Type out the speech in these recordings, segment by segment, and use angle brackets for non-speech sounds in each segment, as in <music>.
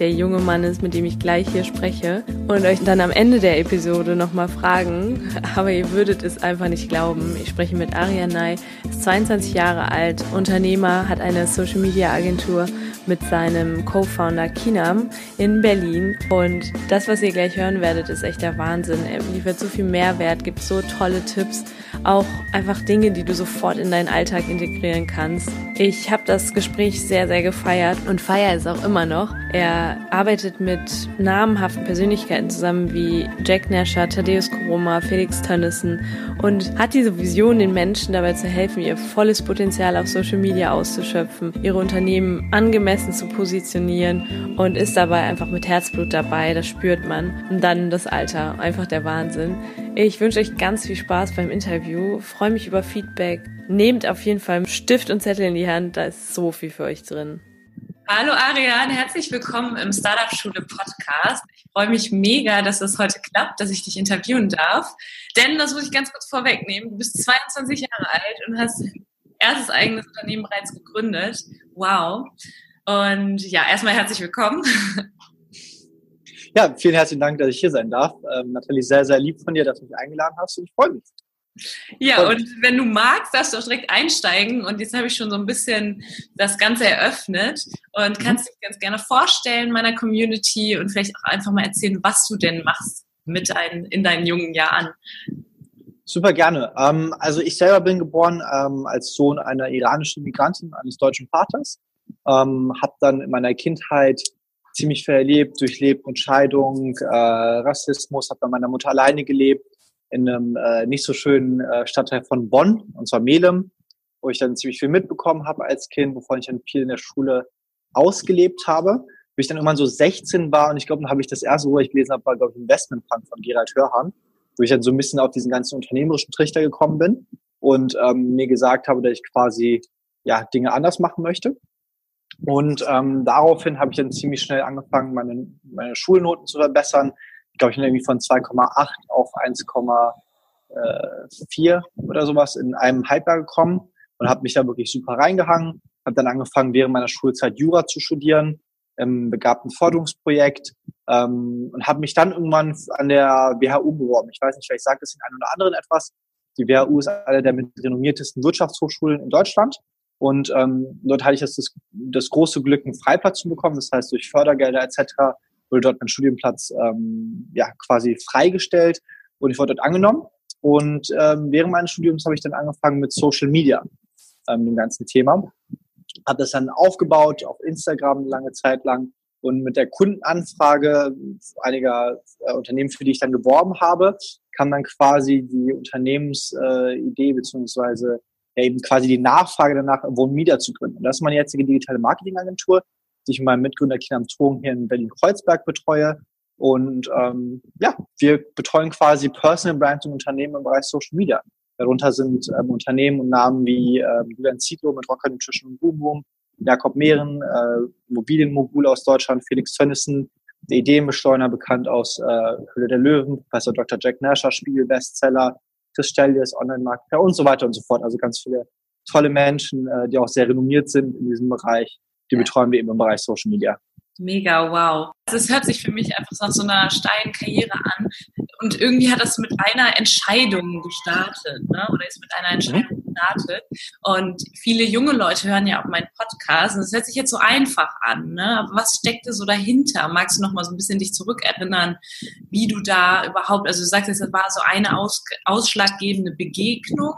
der junge Mann ist, mit dem ich gleich hier spreche und euch dann am Ende der Episode nochmal fragen, <laughs> aber ihr würdet es einfach nicht glauben. Ich spreche mit Arian Ney, ist 22 Jahre alt, Unternehmer, hat eine Social Media Agentur mit seinem Co-Founder Kinam in Berlin. Und das, was ihr gleich hören werdet, ist echt der Wahnsinn. Er liefert so viel Mehrwert, gibt so tolle Tipps, auch einfach Dinge, die du sofort in deinen Alltag integrieren kannst. Ich habe das Gespräch sehr, sehr gefeiert und feiere es auch immer noch. Er arbeitet mit namhaften Persönlichkeiten zusammen wie Jack Nasher, Thaddeus Koroma, Felix Tönnissen und hat diese Vision, den Menschen dabei zu helfen, ihr volles Potenzial auf Social Media auszuschöpfen, ihre Unternehmen angemessen zu positionieren und ist dabei einfach mit Herzblut dabei, das spürt man. Und dann das Alter, einfach der Wahnsinn. Ich wünsche euch ganz viel Spaß beim Interview, freue mich über Feedback. Nehmt auf jeden Fall Stift und Zettel in die Hand, da ist so viel für euch drin. Hallo Ariane, herzlich willkommen im Startup Schule Podcast. Ich freue mich mega, dass es heute klappt, dass ich dich interviewen darf. Denn, das muss ich ganz kurz vorwegnehmen, du bist 22 Jahre alt und hast erstes eigenes Unternehmen bereits gegründet. Wow. Und ja, erstmal herzlich willkommen. Ja, vielen herzlichen Dank, dass ich hier sein darf. Ähm, Nathalie, sehr, sehr lieb von dir, dass du mich eingeladen hast und ich freue mich. Ja, und wenn du magst, darfst du auch direkt einsteigen. Und jetzt habe ich schon so ein bisschen das Ganze eröffnet und mhm. kannst dich ganz gerne vorstellen meiner Community und vielleicht auch einfach mal erzählen, was du denn machst mit ein, in deinen jungen Jahren. Super gerne. Ähm, also ich selber bin geboren ähm, als Sohn einer iranischen Migrantin eines deutschen Vaters ähm, habe dann in meiner Kindheit ziemlich viel erlebt, durchlebt mit Scheidung, äh, Rassismus, habe bei meiner Mutter alleine gelebt in einem äh, nicht so schönen äh, Stadtteil von Bonn, und zwar Melem, wo ich dann ziemlich viel mitbekommen habe als Kind, wovon ich dann viel in der Schule ausgelebt habe. Bis ich dann irgendwann so 16 war und ich glaube, dann habe ich das erste, wo ich gelesen habe, war, glaube ich, Investmentplan von Gerald Hörhan, wo ich dann so ein bisschen auf diesen ganzen unternehmerischen Trichter gekommen bin und ähm, mir gesagt habe, dass ich quasi ja Dinge anders machen möchte. Und ähm, daraufhin habe ich dann ziemlich schnell angefangen, meine, meine Schulnoten zu verbessern. Ich glaube, ich irgendwie von 2,8 auf 1,4 oder sowas in einem Halbjahr gekommen und habe mich da wirklich super reingehangen. Habe dann angefangen, während meiner Schulzeit Jura zu studieren, ähm, begab ein Forderungsprojekt ähm, und habe mich dann irgendwann an der WHU beworben. Ich weiß nicht, vielleicht sagt es den einen oder anderen etwas. Die WHU ist eine der mit renommiertesten Wirtschaftshochschulen in Deutschland und ähm, dort hatte ich das, das, das große Glück, einen Freiplatz zu bekommen. Das heißt, durch Fördergelder etc. wurde dort mein Studienplatz ähm, ja quasi freigestellt und ich wurde dort angenommen. Und ähm, während meines Studiums habe ich dann angefangen mit Social Media, ähm, dem ganzen Thema. Habe das dann aufgebaut auf Instagram lange Zeit lang und mit der Kundenanfrage einiger äh, Unternehmen, für die ich dann geworben habe, kam dann quasi die Unternehmensidee äh, beziehungsweise ja eben quasi die Nachfrage danach, Wohn Media zu gründen. Und das ist meine jetzige digitale Marketingagentur, die ich mit meinem Mitgründer Kinam Thong hier in Berlin-Kreuzberg betreue. Und ähm, ja, wir betreuen quasi Personal Brands und Unternehmen im Bereich Social Media. Darunter sind ähm, Unternehmen und Namen wie ähm, Julian Zietlow mit Rocker Nutrition und Boom Boom, Jakob Mehren, äh, Immobilienmogul aus Deutschland, Felix Tönnissen, der Ideenbeschleuniger bekannt aus äh, Höhle der Löwen, Professor Dr. Jack Nasher, Spiegel-Bestseller, Chris Stellies, Online-Marketer und so weiter und so fort. Also ganz viele tolle Menschen, äh, die auch sehr renommiert sind in diesem Bereich. Die betreuen wir eben im Bereich Social Media. Mega, wow. Also es hört sich für mich einfach nach so einer steilen Karriere an. Und irgendwie hat das mit einer Entscheidung gestartet, ne? oder ist mit einer Entscheidung gestartet. Und viele junge Leute hören ja auch meinen Podcast. Und es hört sich jetzt so einfach an. Ne? Aber was steckte so dahinter? Magst du noch mal so ein bisschen dich zurückerinnern, wie du da überhaupt, also du sagst jetzt, das war so eine aus, ausschlaggebende Begegnung.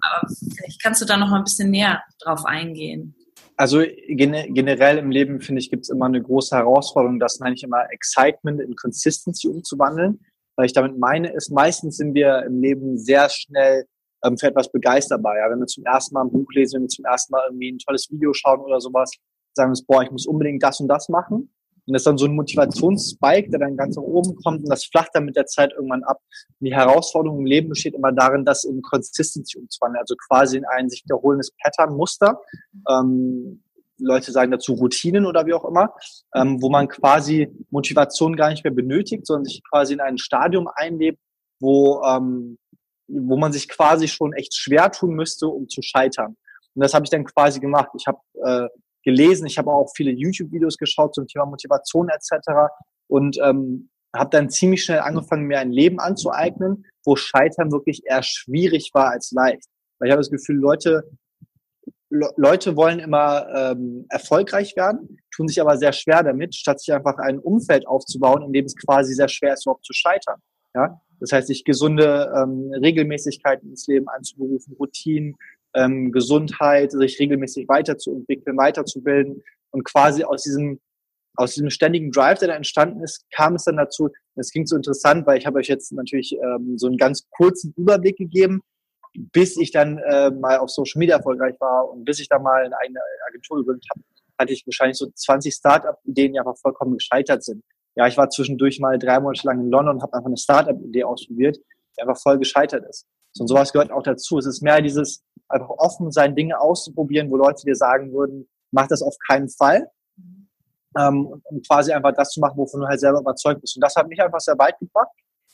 Aber vielleicht kannst du da noch mal ein bisschen näher drauf eingehen. Also generell im Leben, finde ich, gibt es immer eine große Herausforderung, das nenne ich immer Excitement in Consistency umzuwandeln. Weil ich damit meine, ist, meistens sind wir im Leben sehr schnell ähm, für etwas begeisterbar. Ja? Wenn wir zum ersten Mal ein Buch lesen, wenn wir zum ersten Mal irgendwie ein tolles Video schauen oder sowas, sagen wir uns, boah, ich muss unbedingt das und das machen. Und das ist dann so ein Motivationsspike, der dann ganz nach oben kommt und das flacht dann mit der Zeit irgendwann ab. Und die Herausforderung im Leben besteht immer darin, das in Consistency umzuwandeln, also quasi in ein sich wiederholendes Pattern-Muster. Ähm, Leute sagen dazu Routinen oder wie auch immer, ähm, wo man quasi Motivation gar nicht mehr benötigt, sondern sich quasi in ein Stadium einlebt, wo, ähm, wo man sich quasi schon echt schwer tun müsste, um zu scheitern. Und das habe ich dann quasi gemacht. Ich habe äh, gelesen, ich habe auch viele YouTube-Videos geschaut zum Thema Motivation etc. Und ähm, habe dann ziemlich schnell angefangen, mir ein Leben anzueignen, wo Scheitern wirklich eher schwierig war als leicht. Weil ich habe das Gefühl, Leute, Le Leute wollen immer ähm, erfolgreich werden, tun sich aber sehr schwer damit, statt sich einfach ein Umfeld aufzubauen, in dem es quasi sehr schwer ist, überhaupt zu scheitern. Ja? Das heißt, sich gesunde ähm, Regelmäßigkeiten ins Leben anzuberufen, Routinen, ähm, Gesundheit, sich regelmäßig weiterzuentwickeln, weiterzubilden und quasi aus diesem aus diesem ständigen Drive, der da entstanden ist, kam es dann dazu, es ging so interessant, weil ich habe euch jetzt natürlich ähm, so einen ganz kurzen Überblick gegeben, bis ich dann äh, mal auf Social Media erfolgreich war und bis ich dann mal in eine Agentur gegründet habe, hatte ich wahrscheinlich so 20 Startup-Ideen, die einfach vollkommen gescheitert sind. Ja, ich war zwischendurch mal drei Monate lang in London und habe einfach eine Startup-Idee ausprobiert, die einfach voll gescheitert ist. So, und sowas gehört auch dazu. Es ist mehr dieses einfach offen sein, Dinge auszuprobieren, wo Leute dir sagen würden, mach das auf keinen Fall. Ähm, um quasi einfach das zu machen, wovon du halt selber überzeugt bist. Und das hat mich einfach sehr weit gebracht.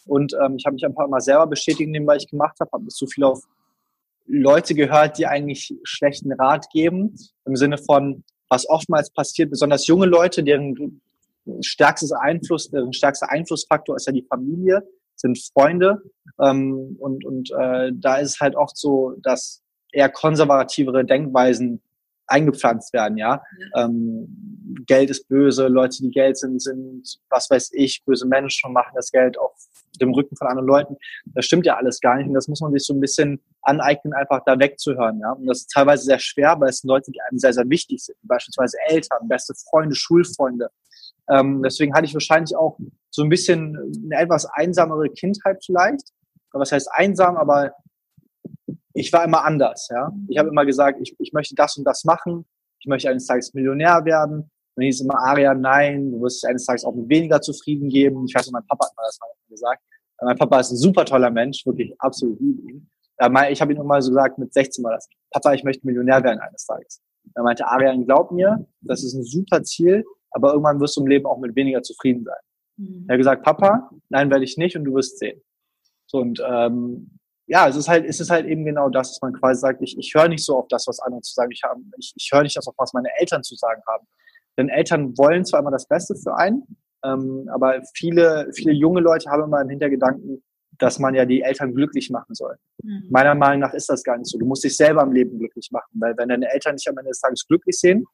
Und ähm, ich habe mich einfach immer selber bestätigt in dem, was ich gemacht habe, habe nicht so viel auf Leute gehört, die eigentlich schlechten Rat geben, im Sinne von, was oftmals passiert, besonders junge Leute, deren stärkstes Einfluss, deren stärkster Einflussfaktor ist ja die Familie, sind Freunde. Ähm, und und äh, da ist es halt oft so, dass eher konservativere Denkweisen eingepflanzt werden, ja. ja. Ähm, Geld ist böse, Leute, die Geld sind, sind, was weiß ich, böse Menschen und machen das Geld auf dem Rücken von anderen Leuten. Das stimmt ja alles gar nicht. Und das muss man sich so ein bisschen aneignen, einfach da wegzuhören, ja. Und das ist teilweise sehr schwer, weil es sind Leute, die einem sehr, sehr wichtig sind. Beispielsweise Eltern, beste Freunde, Schulfreunde. Ähm, deswegen hatte ich wahrscheinlich auch so ein bisschen eine etwas einsamere Kindheit vielleicht. Was heißt einsam, aber ich war immer anders. Ja? Ich habe immer gesagt, ich, ich möchte das und das machen. Ich möchte eines Tages Millionär werden. Und dann hieß immer, Aria, nein, du wirst eines Tages auch mit weniger zufrieden geben. Ich weiß nicht, mein Papa hat mir das mal gesagt. Mein Papa ist ein super toller Mensch, wirklich absolut liebe ihn. Ich habe ihm immer so gesagt, mit 16 mal das, Papa, ich möchte Millionär werden eines Tages. Er meinte, Arian, glaub mir, das ist ein super Ziel, aber irgendwann wirst du im Leben auch mit weniger zufrieden sein. Mhm. Er hat gesagt, Papa, nein, werde ich nicht und du wirst sehen. So, und ähm, ja, es ist halt, es ist halt eben genau das, dass man quasi sagt, ich, ich höre nicht so auf das, was andere zu sagen ich habe. Ich, ich höre nicht das auf, was meine Eltern zu sagen haben. Denn Eltern wollen zwar immer das Beste für einen, ähm, aber viele, viele junge Leute haben immer im Hintergedanken, dass man ja die Eltern glücklich machen soll. Mhm. Meiner Meinung nach ist das gar nicht so. Du musst dich selber im Leben glücklich machen, weil wenn deine Eltern dich am Ende des Tages glücklich sehen,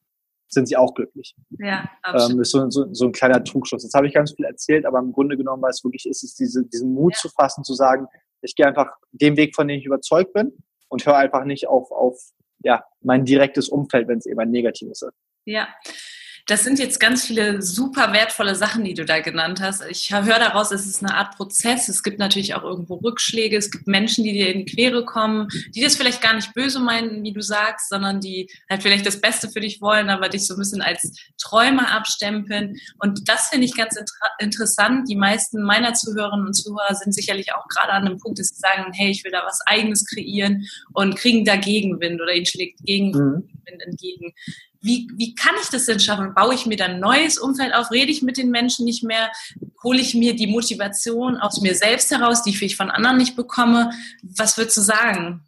sind sie auch glücklich. Ja, absolut. Ähm, ist so, so, so ein kleiner Trugschluss. Jetzt habe ich ganz viel erzählt, aber im Grunde genommen, weil es wirklich ist, ist diese, diesen Mut ja. zu fassen, zu sagen, ich gehe einfach den Weg, von dem ich überzeugt bin und höre einfach nicht auf, auf ja, mein direktes Umfeld, wenn es eben ein negatives ist. Ja, das sind jetzt ganz viele super wertvolle Sachen, die du da genannt hast. Ich höre daraus, es ist eine Art Prozess. Es gibt natürlich auch irgendwo Rückschläge. Es gibt Menschen, die dir in die Quere kommen, die das vielleicht gar nicht böse meinen, wie du sagst, sondern die halt vielleicht das Beste für dich wollen, aber dich so ein bisschen als Träumer abstempeln. Und das finde ich ganz inter interessant. Die meisten meiner Zuhörerinnen und Zuhörer sind sicherlich auch gerade an einem Punkt, dass sie sagen, hey, ich will da was Eigenes kreieren und kriegen da Gegenwind oder ihnen schlägt Gegenwind mhm. entgegen wie, wie kann ich das denn schaffen? Baue ich mir dann ein neues Umfeld auf? Rede ich mit den Menschen nicht mehr? Hole ich mir die Motivation aus mir selbst heraus, die ich von anderen nicht bekomme? Was würdest du sagen?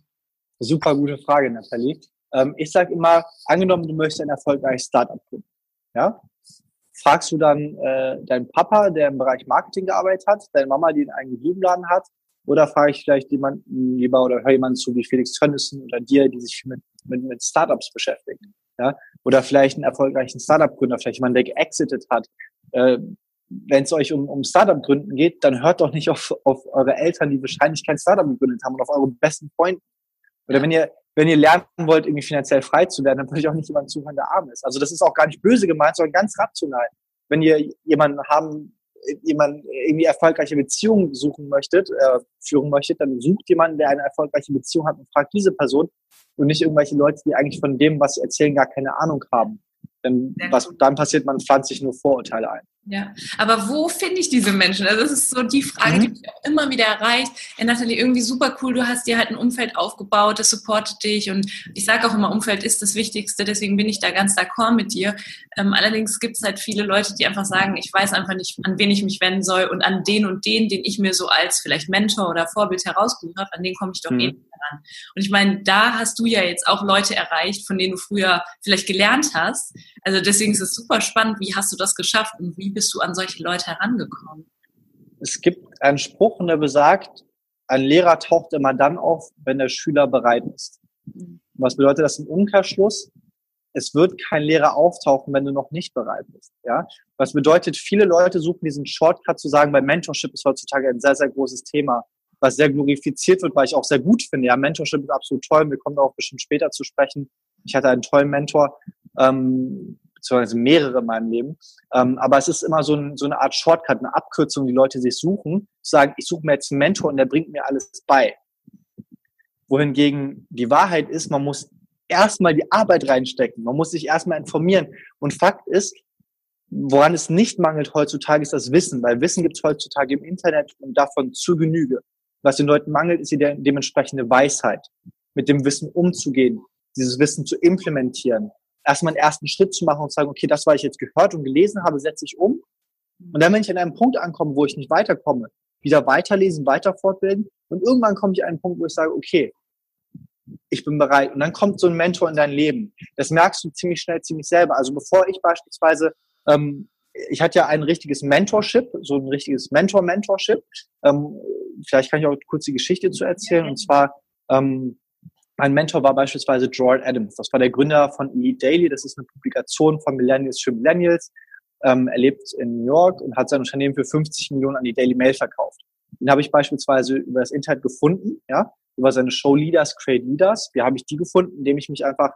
Super gute Frage, Nathalie. Ähm, ich sage immer, angenommen, du möchtest ein erfolgreiches Startup gründen. Ja? Fragst du dann äh, deinen Papa, der im Bereich Marketing gearbeitet hat, deine Mama, die einen eigenen Blumenladen hat, oder frage ich vielleicht jemanden lieber oder höre jemanden zu wie Felix Tönnissen oder dir, die sich mit, mit, mit Startups beschäftigen? Ja? Oder vielleicht einen erfolgreichen Startup-Gründer, vielleicht jemand, der geexitet hat. Äh, Wenn es euch um, um Startup-Gründen geht, dann hört doch nicht auf, auf eure Eltern, die wahrscheinlich kein Startup gegründet haben und auf eure besten Freunde. Oder wenn ihr, wenn ihr lernen wollt, irgendwie finanziell frei zu werden, dann würde ich auch nicht jemanden zuhören, der arm ist. Also das ist auch gar nicht böse gemeint, sondern ganz rational. Wenn ihr jemanden haben, jemanden irgendwie erfolgreiche Beziehungen suchen möchtet, äh, führen möchtet, dann sucht jemanden, der eine erfolgreiche Beziehung hat und fragt diese Person und nicht irgendwelche Leute, die eigentlich von dem, was sie erzählen, gar keine Ahnung haben. Denn was dann passiert, man pflanzt sich nur Vorurteile ein. Ja, aber wo finde ich diese Menschen? Also das ist so die Frage, mhm. die mich auch immer wieder erreicht. Hey Nathalie, irgendwie super cool, du hast dir halt ein Umfeld aufgebaut, das supportet dich und ich sage auch immer, Umfeld ist das Wichtigste, deswegen bin ich da ganz d'accord mit dir. Ähm, allerdings gibt es halt viele Leute, die einfach sagen, ich weiß einfach nicht, an wen ich mich wenden soll und an den und den, den ich mir so als vielleicht Mentor oder Vorbild herausgesucht habe, an den komme ich doch mhm. eh nicht ran. Und ich meine, da hast du ja jetzt auch Leute erreicht, von denen du früher vielleicht gelernt hast. Also deswegen ist es super spannend, wie hast du das geschafft und wie bist du an solche Leute herangekommen? Es gibt einen Spruch, der besagt, ein Lehrer taucht immer dann auf, wenn der Schüler bereit ist. Mhm. Was bedeutet das im Umkehrschluss? Es wird kein Lehrer auftauchen, wenn du noch nicht bereit bist. Ja, was bedeutet, viele Leute suchen diesen Shortcut zu sagen, bei Mentorship ist heutzutage ein sehr, sehr großes Thema, was sehr glorifiziert wird, weil ich auch sehr gut finde. Ja, Mentorship ist absolut toll. Wir kommen darauf bestimmt später zu sprechen. Ich hatte einen tollen Mentor, ähm, beziehungsweise mehrere in meinem Leben. Ähm, aber es ist immer so, ein, so eine Art Shortcut, eine Abkürzung, die Leute sich suchen, sagen, ich suche mir jetzt einen Mentor und der bringt mir alles bei. Wohingegen die Wahrheit ist, man muss erstmal die Arbeit reinstecken, man muss sich erstmal informieren. Und Fakt ist, woran es nicht mangelt heutzutage, ist das Wissen, weil Wissen gibt es heutzutage im Internet und davon zu Genüge. Was den Leuten mangelt, ist die dementsprechende Weisheit, mit dem Wissen umzugehen, dieses Wissen zu implementieren, erstmal einen ersten Schritt zu machen und zu sagen, okay, das, was ich jetzt gehört und gelesen habe, setze ich um. Und dann, wenn ich an einem Punkt ankomme, wo ich nicht weiterkomme, wieder weiterlesen, weiter fortbilden. Und irgendwann komme ich an einen Punkt, wo ich sage, okay, ich bin bereit. Und dann kommt so ein Mentor in dein Leben. Das merkst du ziemlich schnell, ziemlich selber. Also bevor ich beispielsweise, ähm, ich hatte ja ein richtiges Mentorship, so ein richtiges Mentor-Mentorship. Ähm, vielleicht kann ich auch kurz die Geschichte zu erzählen. Und zwar, ähm, mein Mentor war beispielsweise Joel Adams. Das war der Gründer von Elite Daily. Das ist eine Publikation von Millennials für Millennials. Ähm, er lebt in New York und hat sein Unternehmen für 50 Millionen an die Daily Mail verkauft. Den habe ich beispielsweise über das Internet gefunden, ja, über seine Show Leaders Create Leaders. Wie habe ich die gefunden? Indem ich mich einfach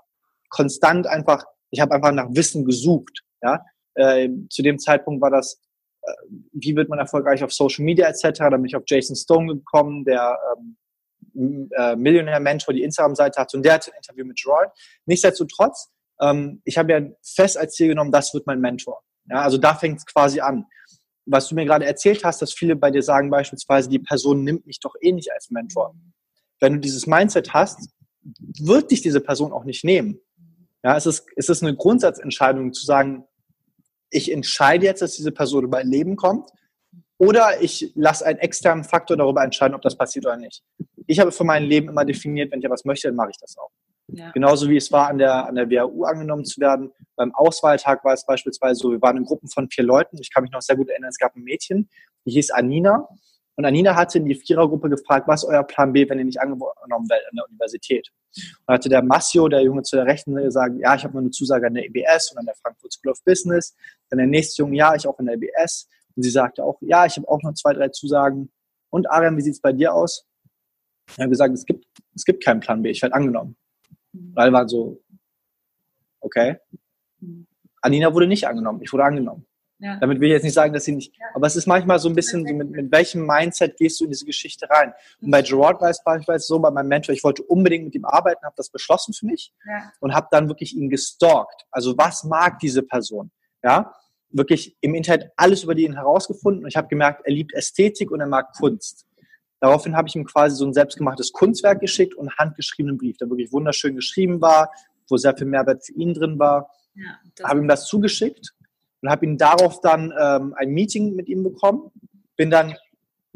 konstant einfach, ich habe einfach nach Wissen gesucht, ja. Äh, zu dem Zeitpunkt war das, äh, wie wird man erfolgreich auf Social Media etc. Da bin ich auf Jason Stone gekommen, der ähm, äh, Millionär-Mentor die Instagram-Seite hat und der hat ein Interview mit Gerard. Nichtsdestotrotz, ähm, ich habe ja fest als Ziel genommen, das wird mein Mentor. Ja, also da fängt es quasi an. Was du mir gerade erzählt hast, dass viele bei dir sagen beispielsweise, die Person nimmt mich doch eh nicht als Mentor. Wenn du dieses Mindset hast, wird dich diese Person auch nicht nehmen. Ja, es ist, es ist eine Grundsatzentscheidung zu sagen, ich entscheide jetzt, dass diese Person über mein Leben kommt oder ich lasse einen externen Faktor darüber entscheiden, ob das passiert oder nicht. Ich habe für mein Leben immer definiert, wenn ich etwas möchte, dann mache ich das auch. Ja. Genauso wie es war, an der, an der WHU angenommen zu werden. Beim Auswahltag war es beispielsweise so, wir waren in Gruppen von vier Leuten. Ich kann mich noch sehr gut erinnern, es gab ein Mädchen, die hieß Anina. Und Anina hatte in die Vierergruppe gefragt, was ist euer Plan B, wenn ihr nicht angenommen werdet an der Universität? Und hatte der Massio, der Junge zu der Rechten, gesagt, ja, ich habe nur eine Zusage an der EBS und an der Frankfurt School of Business. Dann der nächste Junge, ja, ich auch an der EBS. Und sie sagte auch, ja, ich habe auch noch zwei, drei Zusagen. Und Arian, wie sieht es bei dir aus? Ich habe gesagt, es gibt, es gibt keinen Plan B, ich werde angenommen. Mhm. Weil war so, okay. Anina wurde nicht angenommen, ich wurde angenommen. Ja. Damit will ich jetzt nicht sagen, dass sie nicht, ja. aber es ist manchmal so ein bisschen, so mit, mit welchem Mindset gehst du in diese Geschichte rein? Und bei Gerard war es beispielsweise so, bei meinem Mentor, ich wollte unbedingt mit ihm arbeiten, habe das beschlossen für mich ja. und habe dann wirklich ihn gestalkt. Also was mag diese Person? Ja, wirklich im Internet alles über ihn herausgefunden und ich habe gemerkt, er liebt Ästhetik und er mag Kunst. Daraufhin habe ich ihm quasi so ein selbstgemachtes Kunstwerk geschickt und einen handgeschriebenen Brief, der wirklich wunderschön geschrieben war, wo sehr viel Mehrwert für ihn drin war. Ja, habe ihm das zugeschickt und habe ihn darauf dann ähm, ein Meeting mit ihm bekommen, bin dann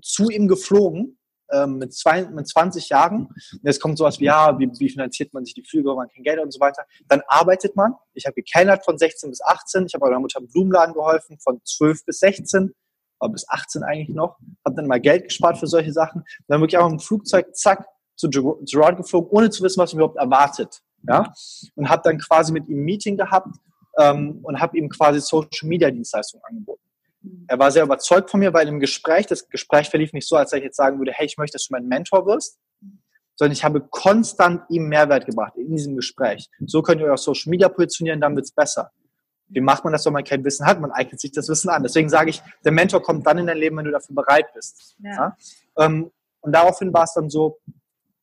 zu ihm geflogen ähm, mit, zwei, mit 20 Jahren. Und jetzt kommt sowas wie, ja, wie, wie finanziert man sich die Flüge, man kein Geld und so weiter. Dann arbeitet man. Ich habe gekellnert von 16 bis 18. Ich habe meiner Mutter im Blumenladen geholfen von 12 bis 16 aber bis 18 eigentlich noch, habe dann mal Geld gespart für solche Sachen. Dann wirklich auch im Flugzeug, zack, zu Gerard geflogen, ohne zu wissen, was mich überhaupt erwartet. Ja? Und habe dann quasi mit ihm ein Meeting gehabt ähm, und habe ihm quasi Social Media Dienstleistungen angeboten. Er war sehr überzeugt von mir, weil im Gespräch, das Gespräch verlief nicht so, als ich jetzt sagen würde, hey, ich möchte, dass du mein Mentor wirst, sondern ich habe konstant ihm Mehrwert gebracht in diesem Gespräch. So könnt ihr euch auf Social Media positionieren, dann wird's besser. Wie macht man das, wenn man kein Wissen hat? Man eignet sich das Wissen an. Deswegen sage ich, der Mentor kommt dann in dein Leben, wenn du dafür bereit bist. Ja. Ja? Ähm, und daraufhin war es dann so,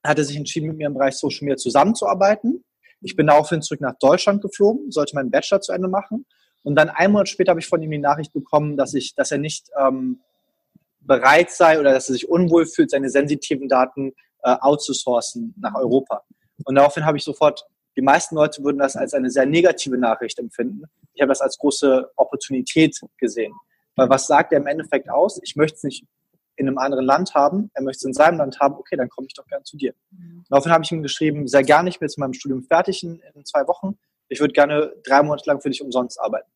hat er sich entschieden, mit mir im Bereich Social Media zusammenzuarbeiten. Ich bin daraufhin zurück nach Deutschland geflogen, sollte meinen Bachelor zu Ende machen. Und dann einen Monat später habe ich von ihm die Nachricht bekommen, dass ich, dass er nicht ähm, bereit sei oder dass er sich unwohl fühlt, seine sensitiven Daten äh, outzusourcen nach Europa. Und daraufhin habe ich sofort, die meisten Leute würden das als eine sehr negative Nachricht empfinden. Ich habe das als große Opportunität gesehen. Weil was sagt er im Endeffekt aus? Ich möchte es nicht in einem anderen Land haben, er möchte es in seinem Land haben, okay, dann komme ich doch gern zu dir. Mhm. Daraufhin habe ich ihm geschrieben, sehr gerne, ich bin jetzt mit meinem Studium fertig in, in zwei Wochen. Ich würde gerne drei Monate lang für dich umsonst arbeiten.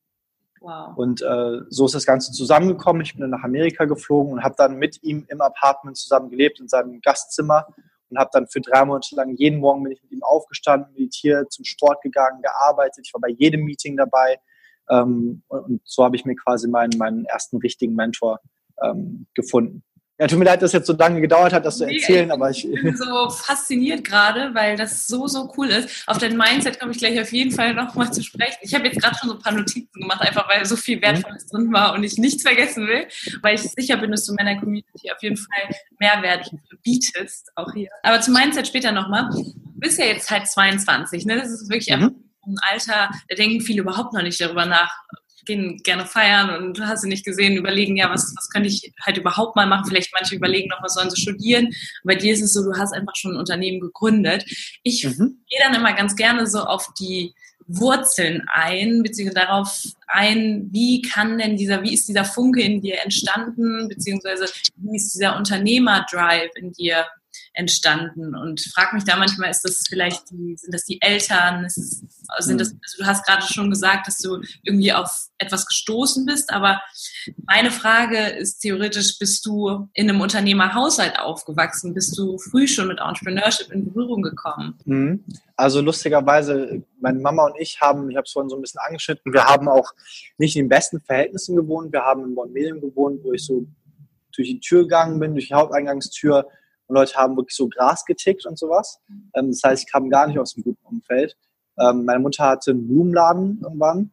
Wow. Und äh, so ist das Ganze zusammengekommen. Ich bin dann nach Amerika geflogen und habe dann mit ihm im Apartment zusammen gelebt, in seinem Gastzimmer und habe dann für drei Monate lang jeden Morgen bin ich mit ihm aufgestanden, meditiert, zum Sport gegangen, gearbeitet. Ich war bei jedem Meeting dabei. Ähm, und, so habe ich mir quasi meinen, meinen ersten richtigen Mentor ähm, gefunden. Ja, tut mir leid, dass es jetzt so lange gedauert hat, das zu erzählen, aber ich, ich bin so fasziniert gerade, weil das so, so cool ist. Auf dein Mindset komme ich gleich auf jeden Fall nochmal zu sprechen. Ich habe jetzt gerade schon so ein paar Notizen gemacht, einfach weil so viel Wertvolles drin war und ich nichts vergessen will, weil ich sicher bin, dass du meiner Community auf jeden Fall Mehrwert bietest, auch hier. Aber zum Mindset später nochmal. Du bist ja jetzt halt 22, ne? Das ist wirklich mhm. ein Alter, da denken viele überhaupt noch nicht darüber nach, gehen gerne feiern und hast du nicht gesehen, überlegen, ja, was, was könnte ich halt überhaupt mal machen? Vielleicht manche überlegen noch, was sollen sie studieren. Bei dir ist es so, du hast einfach schon ein Unternehmen gegründet. Ich mhm. gehe dann immer ganz gerne so auf die Wurzeln ein, beziehungsweise darauf ein, wie kann denn dieser, wie ist dieser Funke in dir entstanden, beziehungsweise wie ist dieser Unternehmerdrive in dir entstanden und frag mich da manchmal, ist das vielleicht die, sind das die Eltern, ist, sind das, hm. also du hast gerade schon gesagt, dass du irgendwie auf etwas gestoßen bist, aber meine Frage ist theoretisch, bist du in einem Unternehmerhaushalt aufgewachsen? Bist du früh schon mit Entrepreneurship in Berührung gekommen? Hm. Also lustigerweise, meine Mama und ich haben, ich habe es vorhin so ein bisschen angeschnitten, wir haben auch nicht in den besten Verhältnissen gewohnt. Wir haben in Bonn-Medien gewohnt, wo ich so durch die Tür gegangen bin, durch die Haupteingangstür und Leute haben wirklich so Gras getickt und sowas. Ähm, das heißt, ich kam gar nicht aus einem guten Umfeld. Ähm, meine Mutter hatte einen Blumenladen irgendwann,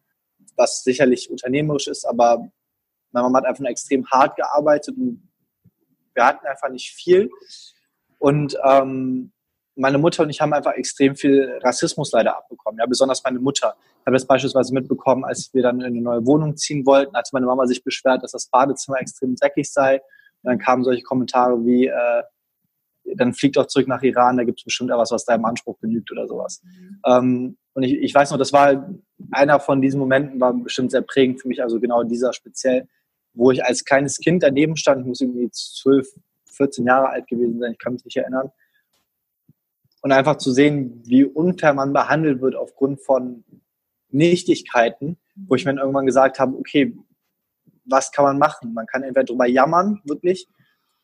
was sicherlich unternehmerisch ist, aber meine Mama hat einfach extrem hart gearbeitet und wir hatten einfach nicht viel. Und ähm, meine Mutter und ich haben einfach extrem viel Rassismus leider abbekommen. Ja, besonders meine Mutter. Ich habe das beispielsweise mitbekommen, als wir dann in eine neue Wohnung ziehen wollten, hatte meine Mama sich beschwert, dass das Badezimmer extrem dreckig sei. Und dann kamen solche Kommentare wie, äh, dann fliegt doch zurück nach Iran, da gibt es bestimmt etwas, was deinem Anspruch genügt oder sowas. Mhm. Ähm, und ich, ich weiß noch, das war einer von diesen Momenten, war bestimmt sehr prägend für mich, also genau dieser speziell, wo ich als kleines Kind daneben stand, ich muss irgendwie zwölf, 14 Jahre alt gewesen sein, ich kann mich nicht erinnern. Und einfach zu sehen, wie unfair man behandelt wird aufgrund von Nichtigkeiten, wo ich mir dann irgendwann gesagt habe, okay, was kann man machen? Man kann entweder drüber jammern, wirklich,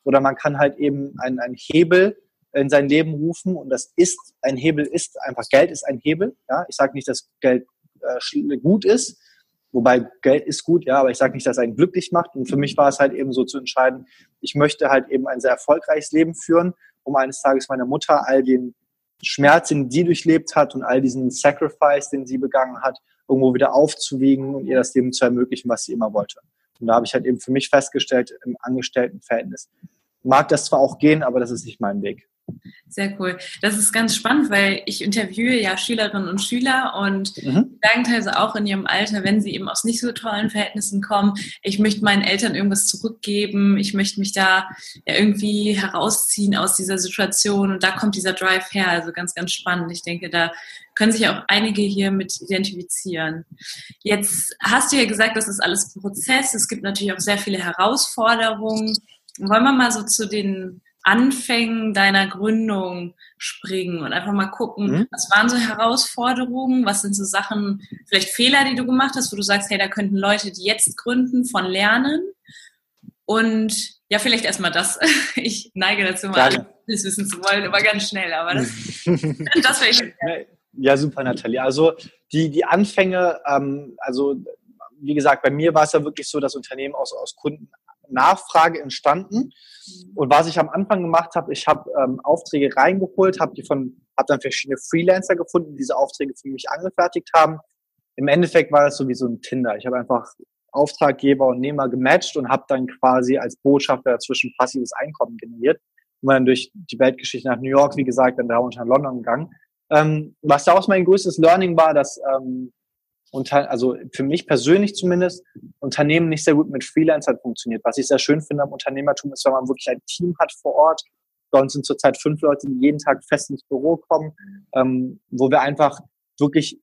oder man kann halt eben einen, einen Hebel in sein Leben rufen und das ist, ein Hebel ist einfach, Geld ist ein Hebel. Ja? Ich sage nicht, dass Geld äh, gut ist, wobei Geld ist gut, ja, aber ich sage nicht, dass es einen glücklich macht. Und für mich war es halt eben so zu entscheiden, ich möchte halt eben ein sehr erfolgreiches Leben führen, um eines Tages meiner Mutter all den Schmerz, den sie durchlebt hat und all diesen Sacrifice, den sie begangen hat, irgendwo wieder aufzuwiegen und ihr das Leben zu ermöglichen, was sie immer wollte. Und da habe ich halt eben für mich festgestellt, im Angestelltenverhältnis mag das zwar auch gehen, aber das ist nicht mein Weg. Sehr cool. Das ist ganz spannend, weil ich interviewe ja Schülerinnen und Schüler und mhm. sagen teilweise auch in ihrem Alter, wenn sie eben aus nicht so tollen Verhältnissen kommen, ich möchte meinen Eltern irgendwas zurückgeben, ich möchte mich da ja irgendwie herausziehen aus dieser Situation und da kommt dieser Drive her. Also ganz, ganz spannend. Ich denke, da können sich auch einige hier mit identifizieren. Jetzt hast du ja gesagt, das ist alles Prozess. Es gibt natürlich auch sehr viele Herausforderungen. Wollen wir mal so zu den Anfängen deiner Gründung springen und einfach mal gucken, mhm. was waren so Herausforderungen, was sind so Sachen, vielleicht Fehler, die du gemacht hast, wo du sagst, hey, da könnten Leute, die jetzt gründen, von lernen. Und ja, vielleicht erstmal das. <laughs> Ich neige dazu, mal alles wissen zu wollen, aber ganz schnell. Aber das, <laughs> das wäre ich. Ja, super, Nathalie. Also die, die Anfänge, ähm, also wie gesagt, bei mir war es ja wirklich so, das Unternehmen aus, aus Kunden Nachfrage entstanden. Mhm. Und was ich am Anfang gemacht habe, ich habe ähm, Aufträge reingeholt, habe die von, habe dann verschiedene Freelancer gefunden, die diese Aufträge für mich angefertigt haben. Im Endeffekt war das so wie so ein Tinder. Ich habe einfach Auftraggeber und Nehmer gematcht und habe dann quasi als Botschafter dazwischen passives Einkommen generiert. Und dann durch die Weltgeschichte nach New York, wie gesagt, dann da unter London gegangen. Ähm, was daraus mein größtes Learning war, dass ähm, unter, also für mich persönlich zumindest, Unternehmen nicht sehr gut mit Freelancern funktioniert. Was ich sehr schön finde am Unternehmertum ist, wenn man wirklich ein Team hat vor Ort. Bei uns sind zurzeit fünf Leute, die jeden Tag fest ins Büro kommen, ähm, wo wir einfach wirklich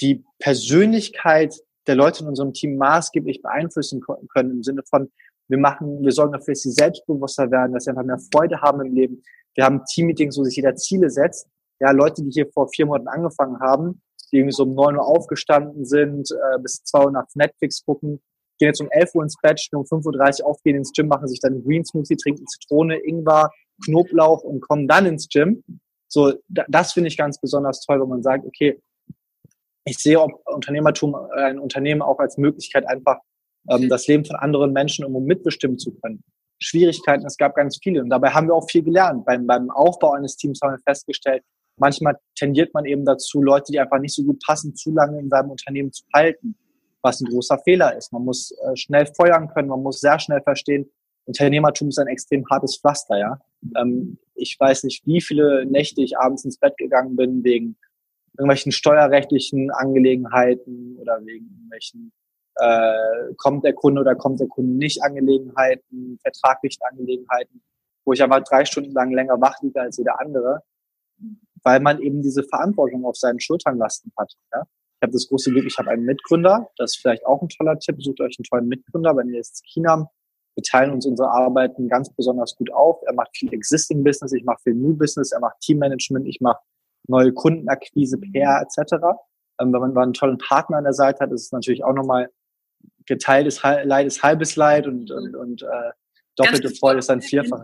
die Persönlichkeit der Leute in unserem Team maßgeblich beeinflussen können im Sinne von, wir machen, wir sorgen dafür, dass sie selbstbewusster werden, dass sie einfach mehr Freude haben im Leben. Wir haben Teammeetings, wo sich jeder Ziele setzt. Ja, Leute, die hier vor vier Monaten angefangen haben, die irgendwie so um neun Uhr aufgestanden sind, äh, bis zwei Uhr nachts Netflix gucken, gehen jetzt um elf Uhr ins Bett, um 5.30 Uhr aufgehen ins Gym, machen sich dann einen Green Smoothie, trinken Zitrone, Ingwer, Knoblauch und kommen dann ins Gym. So, das finde ich ganz besonders toll, wo man sagt, okay, ich sehe Unternehmertum, äh, ein Unternehmen auch als Möglichkeit, einfach ähm, das Leben von anderen Menschen um mitbestimmen zu können. Schwierigkeiten, es gab ganz viele. Und dabei haben wir auch viel gelernt. Beim, beim Aufbau eines Teams haben wir festgestellt, manchmal tendiert man eben dazu, Leute, die einfach nicht so gut passen, zu lange in seinem Unternehmen zu halten, was ein großer Fehler ist. Man muss äh, schnell feuern können, man muss sehr schnell verstehen, Unternehmertum ist ein extrem hartes Pflaster, ja. Ähm, ich weiß nicht, wie viele Nächte ich abends ins Bett gegangen bin wegen irgendwelchen steuerrechtlichen Angelegenheiten oder wegen irgendwelchen äh, kommt der Kunde oder kommt der Kunde nicht Angelegenheiten, vertraglichen Angelegenheiten, wo ich einfach drei Stunden lang länger wach liege als jeder andere, weil man eben diese Verantwortung auf seinen Schultern lasten hat. Ja? Ich habe das große Glück, ich habe einen Mitgründer, das ist vielleicht auch ein toller Tipp, sucht euch einen tollen Mitgründer, wenn ihr jetzt China wir teilen uns unsere Arbeiten ganz besonders gut auf. Er macht viel Existing Business, ich mache viel New Business, er macht Teammanagement, ich mache neue Kundenakquise, PR etc. Ähm, wenn man einen tollen Partner an der Seite hat, ist es natürlich auch nochmal geteiltes Leid ist halbes Leid und, und, und äh, doppelte Freude ist ein Vierfach.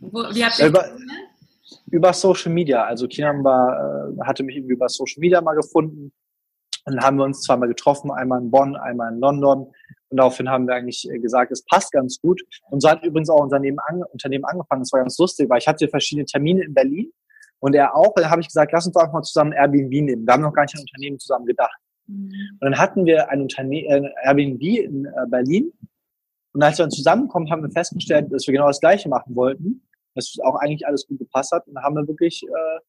Wie habt ihr über, über Social Media. Also Kinam war, äh, hatte mich irgendwie über Social Media mal gefunden. Und dann haben wir uns zweimal getroffen, einmal in Bonn, einmal in London. Und daraufhin haben wir eigentlich äh, gesagt, es passt ganz gut. Und so hat übrigens auch unser Unternehmen, angefangen. Das war ganz lustig, weil ich hatte verschiedene Termine in Berlin und er auch. Und dann habe ich gesagt, lass uns doch einfach mal zusammen Airbnb nehmen. Wir haben noch gar nicht an Unternehmen zusammen gedacht. Mhm. Und dann hatten wir ein Unternehmen, äh, Airbnb in äh, Berlin. Und als wir dann zusammenkommen, haben wir festgestellt, dass wir genau das Gleiche machen wollten, dass auch eigentlich alles gut gepasst hat. Und haben wir wirklich, äh,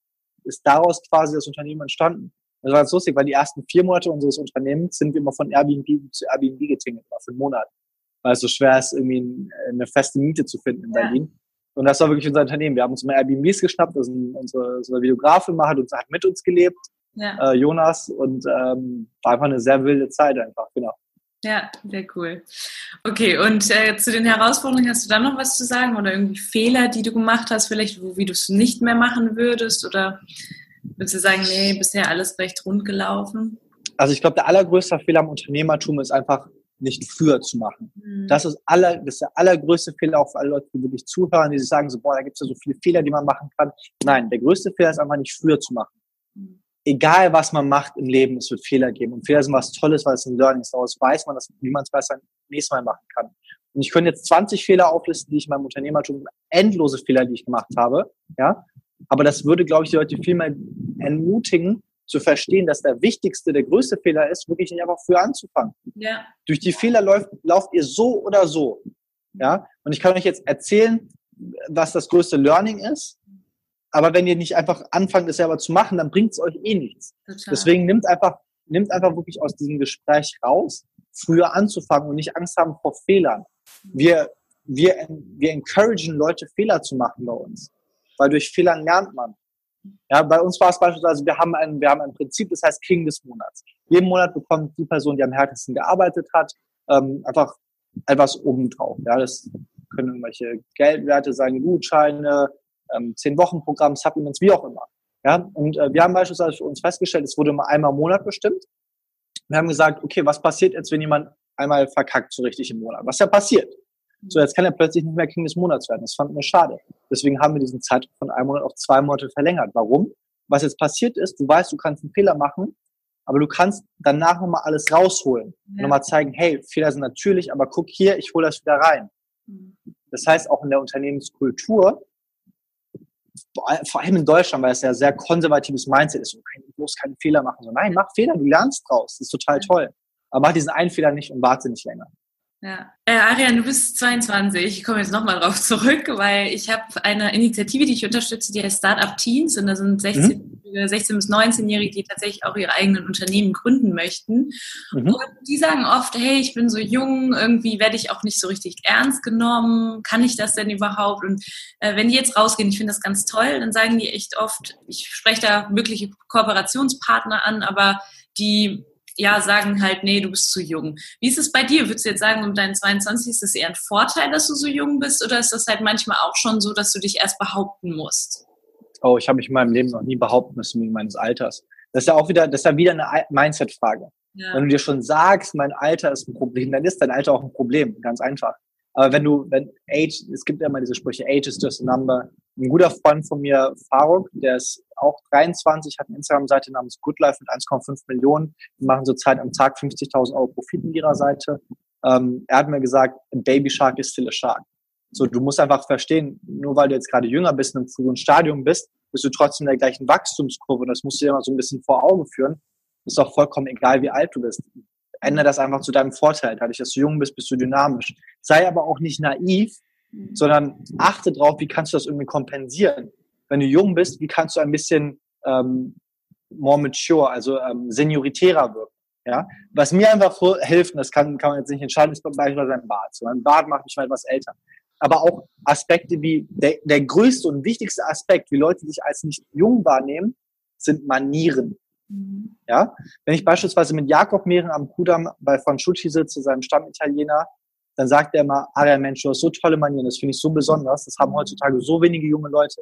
ist daraus quasi das Unternehmen entstanden. Das war ganz lustig, weil die ersten vier Monate unseres Unternehmens sind wir immer von Airbnb zu Airbnb getingelt, immer für einen Monat. Weil es so schwer ist, irgendwie eine feste Miete zu finden in Berlin. Und das war wirklich unser Unternehmen. Wir haben uns immer Airbnbs geschnappt, das ist unsere, unsere Videografin mal hat uns hat mit uns gelebt, ja. äh, Jonas, und ähm, war einfach eine sehr wilde Zeit einfach, genau. Ja, sehr cool. Okay, und äh, zu den Herausforderungen hast du da noch was zu sagen oder irgendwie Fehler, die du gemacht hast, vielleicht, wo, wie du es nicht mehr machen würdest oder würdest du sagen, nee, bisher alles recht rund gelaufen? Also ich glaube, der allergrößte Fehler am Unternehmertum ist einfach nicht früher zu machen. Mhm. Das ist aller, das ist der allergrößte Fehler auch für alle Leute, die wirklich zuhören, die sich sagen so, boah, da gibt es ja so viele Fehler, die man machen kann. Nein, der größte Fehler ist einfach nicht früher zu machen. Mhm. Egal, was man macht im Leben, es wird Fehler geben. Und Fehler sind was Tolles, weil es ein Learning ist. Daraus weiß man, dass, wie man es besser nächstes Mal machen kann. Und ich könnte jetzt 20 Fehler auflisten, die ich in meinem Unternehmertum, endlose Fehler, die ich gemacht habe, ja. Aber das würde, glaube ich, die Leute viel mehr entmutigen, zu verstehen, dass der wichtigste, der größte Fehler ist, wirklich nicht einfach früher anzufangen. Ja. Durch die Fehler läuft, lauft ihr so oder so. Ja. Und ich kann euch jetzt erzählen, was das größte Learning ist. Aber wenn ihr nicht einfach anfangt, es selber zu machen, dann bringt es euch eh nichts. Total. Deswegen nimmt einfach, nimmt einfach wirklich aus diesem Gespräch raus, früher anzufangen und nicht Angst haben vor Fehlern. Wir, wir, wir encouragen Leute, Fehler zu machen bei uns. Weil durch Fehlern lernt man. Ja, bei uns war es beispielsweise, wir haben ein, wir haben ein Prinzip, das heißt King des Monats. Jeden Monat bekommt die Person, die am härtesten gearbeitet hat, ähm, einfach etwas obendrauf. Ja, das können irgendwelche Geldwerte sein, Gutscheine, ähm, zehn Wochen Programm, Supplements, wie auch immer. Ja, und äh, wir haben beispielsweise für uns festgestellt, es wurde mal einmal im Monat bestimmt. Wir haben gesagt, okay, was passiert jetzt, wenn jemand einmal verkackt so richtig im Monat? Was ja passiert? So, jetzt kann er plötzlich nicht mehr King des Monats werden. Das fanden wir schade. Deswegen haben wir diesen Zeitraum von einem Monat auf zwei Monate verlängert. Warum? Was jetzt passiert ist, du weißt, du kannst einen Fehler machen, aber du kannst danach nochmal alles rausholen. Ja. Und nochmal zeigen, hey, Fehler sind natürlich, aber guck hier, ich hole das wieder rein. Mhm. Das heißt, auch in der Unternehmenskultur, vor allem in Deutschland, weil es ja sehr konservatives Mindset ist, du musst keine Fehler machen. So, nein, mach Fehler, du lernst draus. Das ist total toll. Aber mach diesen einen Fehler nicht und warte nicht länger. Ja. Äh, Arian, du bist 22. Ich komme jetzt nochmal drauf zurück, weil ich habe eine Initiative, die ich unterstütze, die heißt Startup Teens. Und da sind 16, mhm. 16 bis 19-Jährige, die tatsächlich auch ihre eigenen Unternehmen gründen möchten. Mhm. Und die sagen oft, hey, ich bin so jung, irgendwie werde ich auch nicht so richtig ernst genommen. Kann ich das denn überhaupt? Und äh, wenn die jetzt rausgehen, ich finde das ganz toll, dann sagen die echt oft, ich spreche da mögliche Kooperationspartner an, aber die ja, sagen halt, nee, du bist zu jung. Wie ist es bei dir? Würdest du jetzt sagen, um deinen 22 ist es eher ein Vorteil, dass du so jung bist oder ist das halt manchmal auch schon so, dass du dich erst behaupten musst? Oh, ich habe mich in meinem Leben noch nie behaupten müssen wegen meines Alters. Das ist ja auch wieder, das ist ja wieder eine Mindset-Frage. Ja. Wenn du dir schon sagst, mein Alter ist ein Problem, dann ist dein Alter auch ein Problem, ganz einfach. Aber wenn du, wenn Age, es gibt ja immer diese Sprüche, Age is just a number. Ein guter Freund von mir, Faruk, der ist auch 23, hat eine Instagram-Seite namens Goodlife mit 1,5 Millionen. Die machen zurzeit am Tag 50.000 Euro Profit in ihrer Seite. Ähm, er hat mir gesagt, Baby Shark is still a Shark. So, du musst einfach verstehen, nur weil du jetzt gerade jünger bist, in einem frühen Stadium bist, bist du trotzdem in der gleichen Wachstumskurve. Und das musst du dir immer so ein bisschen vor Augen führen. Ist auch vollkommen egal, wie alt du bist ändere das einfach zu deinem Vorteil. Dadurch, dass du jung bist, bist du dynamisch. Sei aber auch nicht naiv, mhm. sondern achte drauf, wie kannst du das irgendwie kompensieren. Wenn du jung bist, wie kannst du ein bisschen ähm, more mature, also ähm, senioritärer wirken. Ja? Was mir einfach hilft, und das kann, kann man jetzt nicht entscheiden, ist beispielsweise ein Bart. So ein Bart macht mich mal etwas älter. Aber auch Aspekte wie der, der größte und wichtigste Aspekt, wie Leute dich als nicht jung wahrnehmen, sind Manieren. Ja, wenn ich beispielsweise mit Jakob Mehren am Kudamm bei von Schucci sitze, seinem Stammitaliener, dann sagt er immer, ah, Mensch, du hast so tolle Manieren, das finde ich so besonders, das haben heutzutage so wenige junge Leute.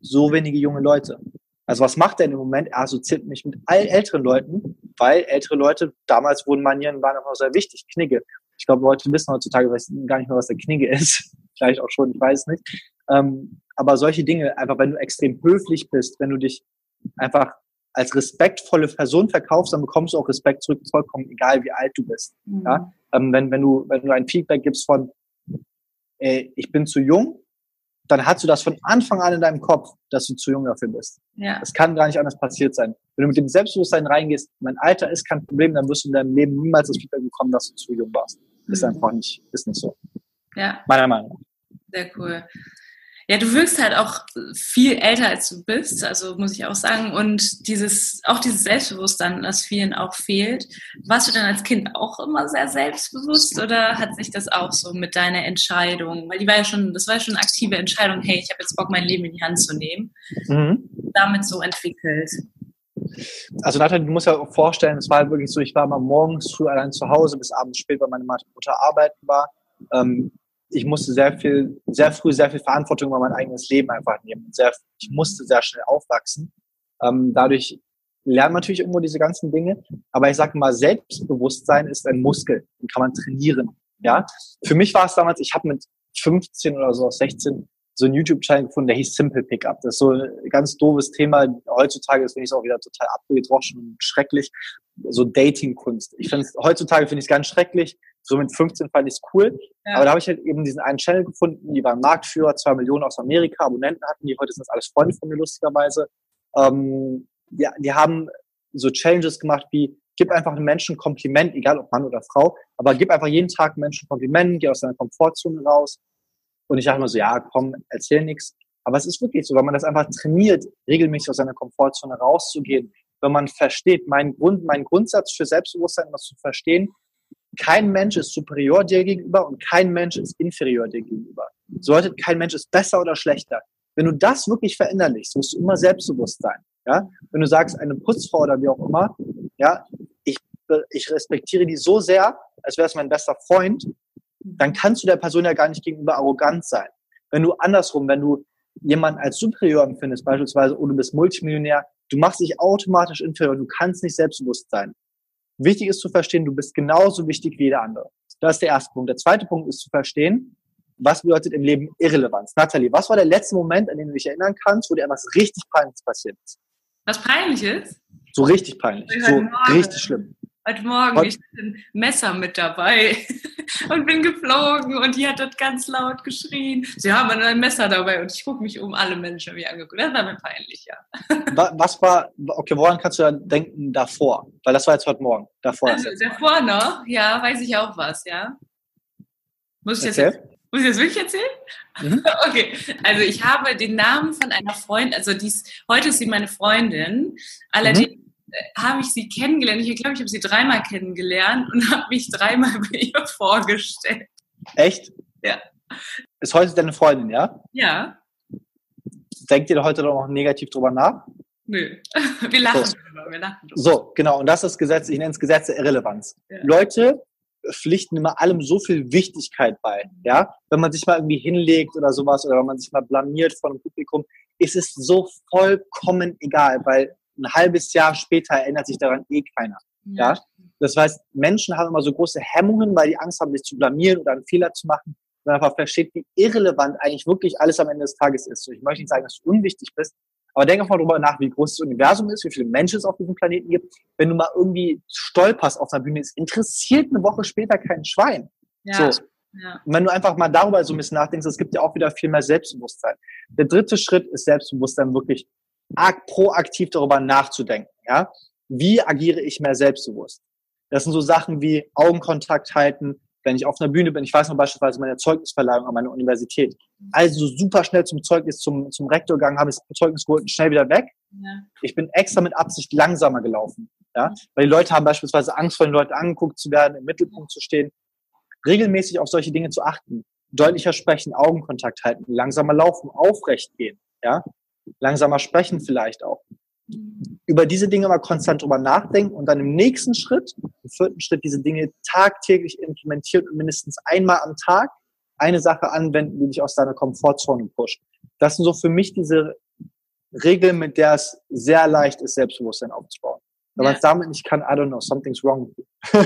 So wenige junge Leute. Also was macht er in dem Moment? Er assoziiert mich mit all älteren Leuten, weil ältere Leute, damals wurden Manieren, waren einfach sehr wichtig, Knigge. Ich glaube, Leute wissen heutzutage gar nicht mehr, was der Knigge <laughs> ist. Vielleicht auch schon, ich weiß nicht. Ähm, aber solche Dinge, einfach wenn du extrem höflich bist, wenn du dich einfach als respektvolle Person verkaufst, dann bekommst du auch Respekt zurück, vollkommen egal, wie alt du bist. Mhm. Ja? Ähm, wenn, wenn, du, wenn du ein Feedback gibst von, ey, ich bin zu jung, dann hast du das von Anfang an in deinem Kopf, dass du zu jung dafür bist. Ja. Das kann gar nicht anders passiert sein. Wenn du mit dem Selbstbewusstsein reingehst, mein Alter ist kein Problem, dann wirst du in deinem Leben niemals das Feedback bekommen, dass du zu jung warst. Mhm. Ist einfach nicht, ist nicht so. Ja. Meiner Meinung nach. Sehr cool. Ja, du wirkst halt auch viel älter als du bist, also muss ich auch sagen. Und dieses, auch dieses Selbstbewusstsein, das vielen auch fehlt. Warst du denn als Kind auch immer sehr selbstbewusst oder hat sich das auch so mit deiner Entscheidung, weil die war ja schon, das war ja schon eine aktive Entscheidung, hey, ich habe jetzt Bock, mein Leben in die Hand zu nehmen, mhm. damit so entwickelt? Also Nathalie, du musst ja auch vorstellen, es war halt wirklich so, ich war immer morgens früh allein zu Hause bis abends spät, weil meine Mutter arbeiten war. Ähm, ich musste sehr viel, sehr früh sehr viel Verantwortung über mein eigenes Leben einfach nehmen. Sehr, ich musste sehr schnell aufwachsen. Ähm, dadurch lernt man natürlich irgendwo diese ganzen Dinge. Aber ich sage mal, Selbstbewusstsein ist ein Muskel, den kann man trainieren. Ja, für mich war es damals, ich habe mit 15 oder so, 16 so einen YouTube-Channel gefunden, der hieß Simple Pickup. Das ist so ein ganz doofes Thema. Heutzutage ist, finde ich es auch wieder total abgedroschen und schrecklich. So Dating-Kunst. Ich finde heutzutage finde ich es ganz schrecklich. So mit 15 fand ich es cool. Ja. Aber da habe ich halt eben diesen einen Channel gefunden, die waren Marktführer, zwei Millionen aus Amerika, Abonnenten hatten die, heute sind das alles Freunde von mir lustigerweise. Ähm, die, die haben so Challenges gemacht wie, gib einfach einem Menschen ein Kompliment, egal ob Mann oder Frau, aber gib einfach jeden Tag einem Menschen ein Kompliment, geh aus deiner Komfortzone raus. Und ich dachte immer so, ja, komm, erzähl nichts. Aber es ist wirklich so, wenn man das einfach trainiert, regelmäßig aus seiner Komfortzone rauszugehen, wenn man versteht, mein Grund, mein Grundsatz für Selbstbewusstsein, was zu verstehen, kein Mensch ist superior dir gegenüber und kein Mensch ist inferior dir gegenüber. So bedeutet, kein Mensch ist besser oder schlechter. Wenn du das wirklich verinnerlichst, musst du immer selbstbewusst sein. Ja? Wenn du sagst, eine Putzfrau oder wie auch immer, ja, ich, ich respektiere die so sehr, als wäre es mein bester Freund, dann kannst du der Person ja gar nicht gegenüber arrogant sein. Wenn du andersrum, wenn du jemanden als superior empfindest, beispielsweise, oh, du bist Multimillionär, du machst dich automatisch inferior, du kannst nicht selbstbewusst sein. Wichtig ist zu verstehen, du bist genauso wichtig wie jeder andere. Das ist der erste Punkt. Der zweite Punkt ist zu verstehen, was bedeutet im Leben Irrelevanz? Nathalie, was war der letzte Moment, an den du dich erinnern kannst, wo dir etwas richtig Peinliches passiert ist? Was peinlich ist? So richtig peinlich. So richtig schlimm. Heute Morgen, Heute? ich hatte ein Messer mit dabei <laughs> und bin geflogen und die hat das ganz laut geschrien. Sie haben ein Messer dabei und ich gucke mich um, alle Menschen wie angeguckt. Das war mir peinlich, ja. <laughs> Was war, okay, woran kannst du dann denken davor? Weil das war jetzt heute Morgen. Davor. Also, davor noch, ja, weiß ich auch was, ja. Muss ich, jetzt, muss ich das wirklich erzählen? Mhm. <laughs> Okay, also ich habe den Namen von einer Freundin, also dies, heute ist sie meine Freundin, allerdings mhm. Habe ich sie kennengelernt. Ich glaube, ich habe sie dreimal kennengelernt und <laughs> habe mich dreimal bei ihr vorgestellt. Echt? Ja. Ist heute deine Freundin, ja? Ja. Denkt ihr heute noch negativ drüber nach? Nö, <laughs> wir lachen so. drüber, wir lachen drüber. So, genau, und das ist Gesetz, ich nenne es Gesetz der Irrelevanz. Ja. Leute pflichten immer allem so viel Wichtigkeit bei, ja? Wenn man sich mal irgendwie hinlegt oder sowas oder wenn man sich mal blamiert vor einem Publikum, ist es so vollkommen egal, weil ein halbes Jahr später erinnert sich daran eh keiner, ja? ja? Das heißt, Menschen haben immer so große Hemmungen, weil die Angst haben, sich zu blamieren oder einen Fehler zu machen und einfach versteht, wie irrelevant eigentlich wirklich alles am Ende des Tages ist. So, ich möchte nicht sagen, dass du unwichtig bist, aber denk einfach darüber nach, wie groß das Universum ist, wie viele Menschen es auf diesem Planeten gibt. Wenn du mal irgendwie stolperst auf einer Bühne, es interessiert eine Woche später kein Schwein. Ja. So. Ja. Und wenn du einfach mal darüber so ein bisschen nachdenkst, es gibt ja auch wieder viel mehr Selbstbewusstsein. Der dritte Schritt ist Selbstbewusstsein, wirklich proaktiv darüber nachzudenken. Ja? Wie agiere ich mehr selbstbewusst? Das sind so Sachen wie Augenkontakt halten, wenn ich auf einer Bühne bin, ich weiß noch beispielsweise meine Zeugnisverleihung an meiner Universität, also super schnell zum Zeugnis, zum, zum Rektor gegangen, habe das Zeugnis geholt und schnell wieder weg. Ja. Ich bin extra mit Absicht langsamer gelaufen. Ja? Weil die Leute haben beispielsweise Angst vor den Leuten angeguckt zu werden, im Mittelpunkt zu stehen. Regelmäßig auf solche Dinge zu achten. Deutlicher sprechen, Augenkontakt halten, langsamer laufen, aufrecht gehen. Ja? Langsamer sprechen vielleicht auch über diese Dinge mal konstant drüber nachdenken und dann im nächsten Schritt, im vierten Schritt, diese Dinge tagtäglich implementieren und mindestens einmal am Tag eine Sache anwenden, die dich aus deiner Komfortzone pusht. Das sind so für mich diese Regeln, mit der es sehr leicht ist, Selbstbewusstsein aufzubauen. Wenn ja. man es damit nicht kann, I don't know, something's wrong. ja,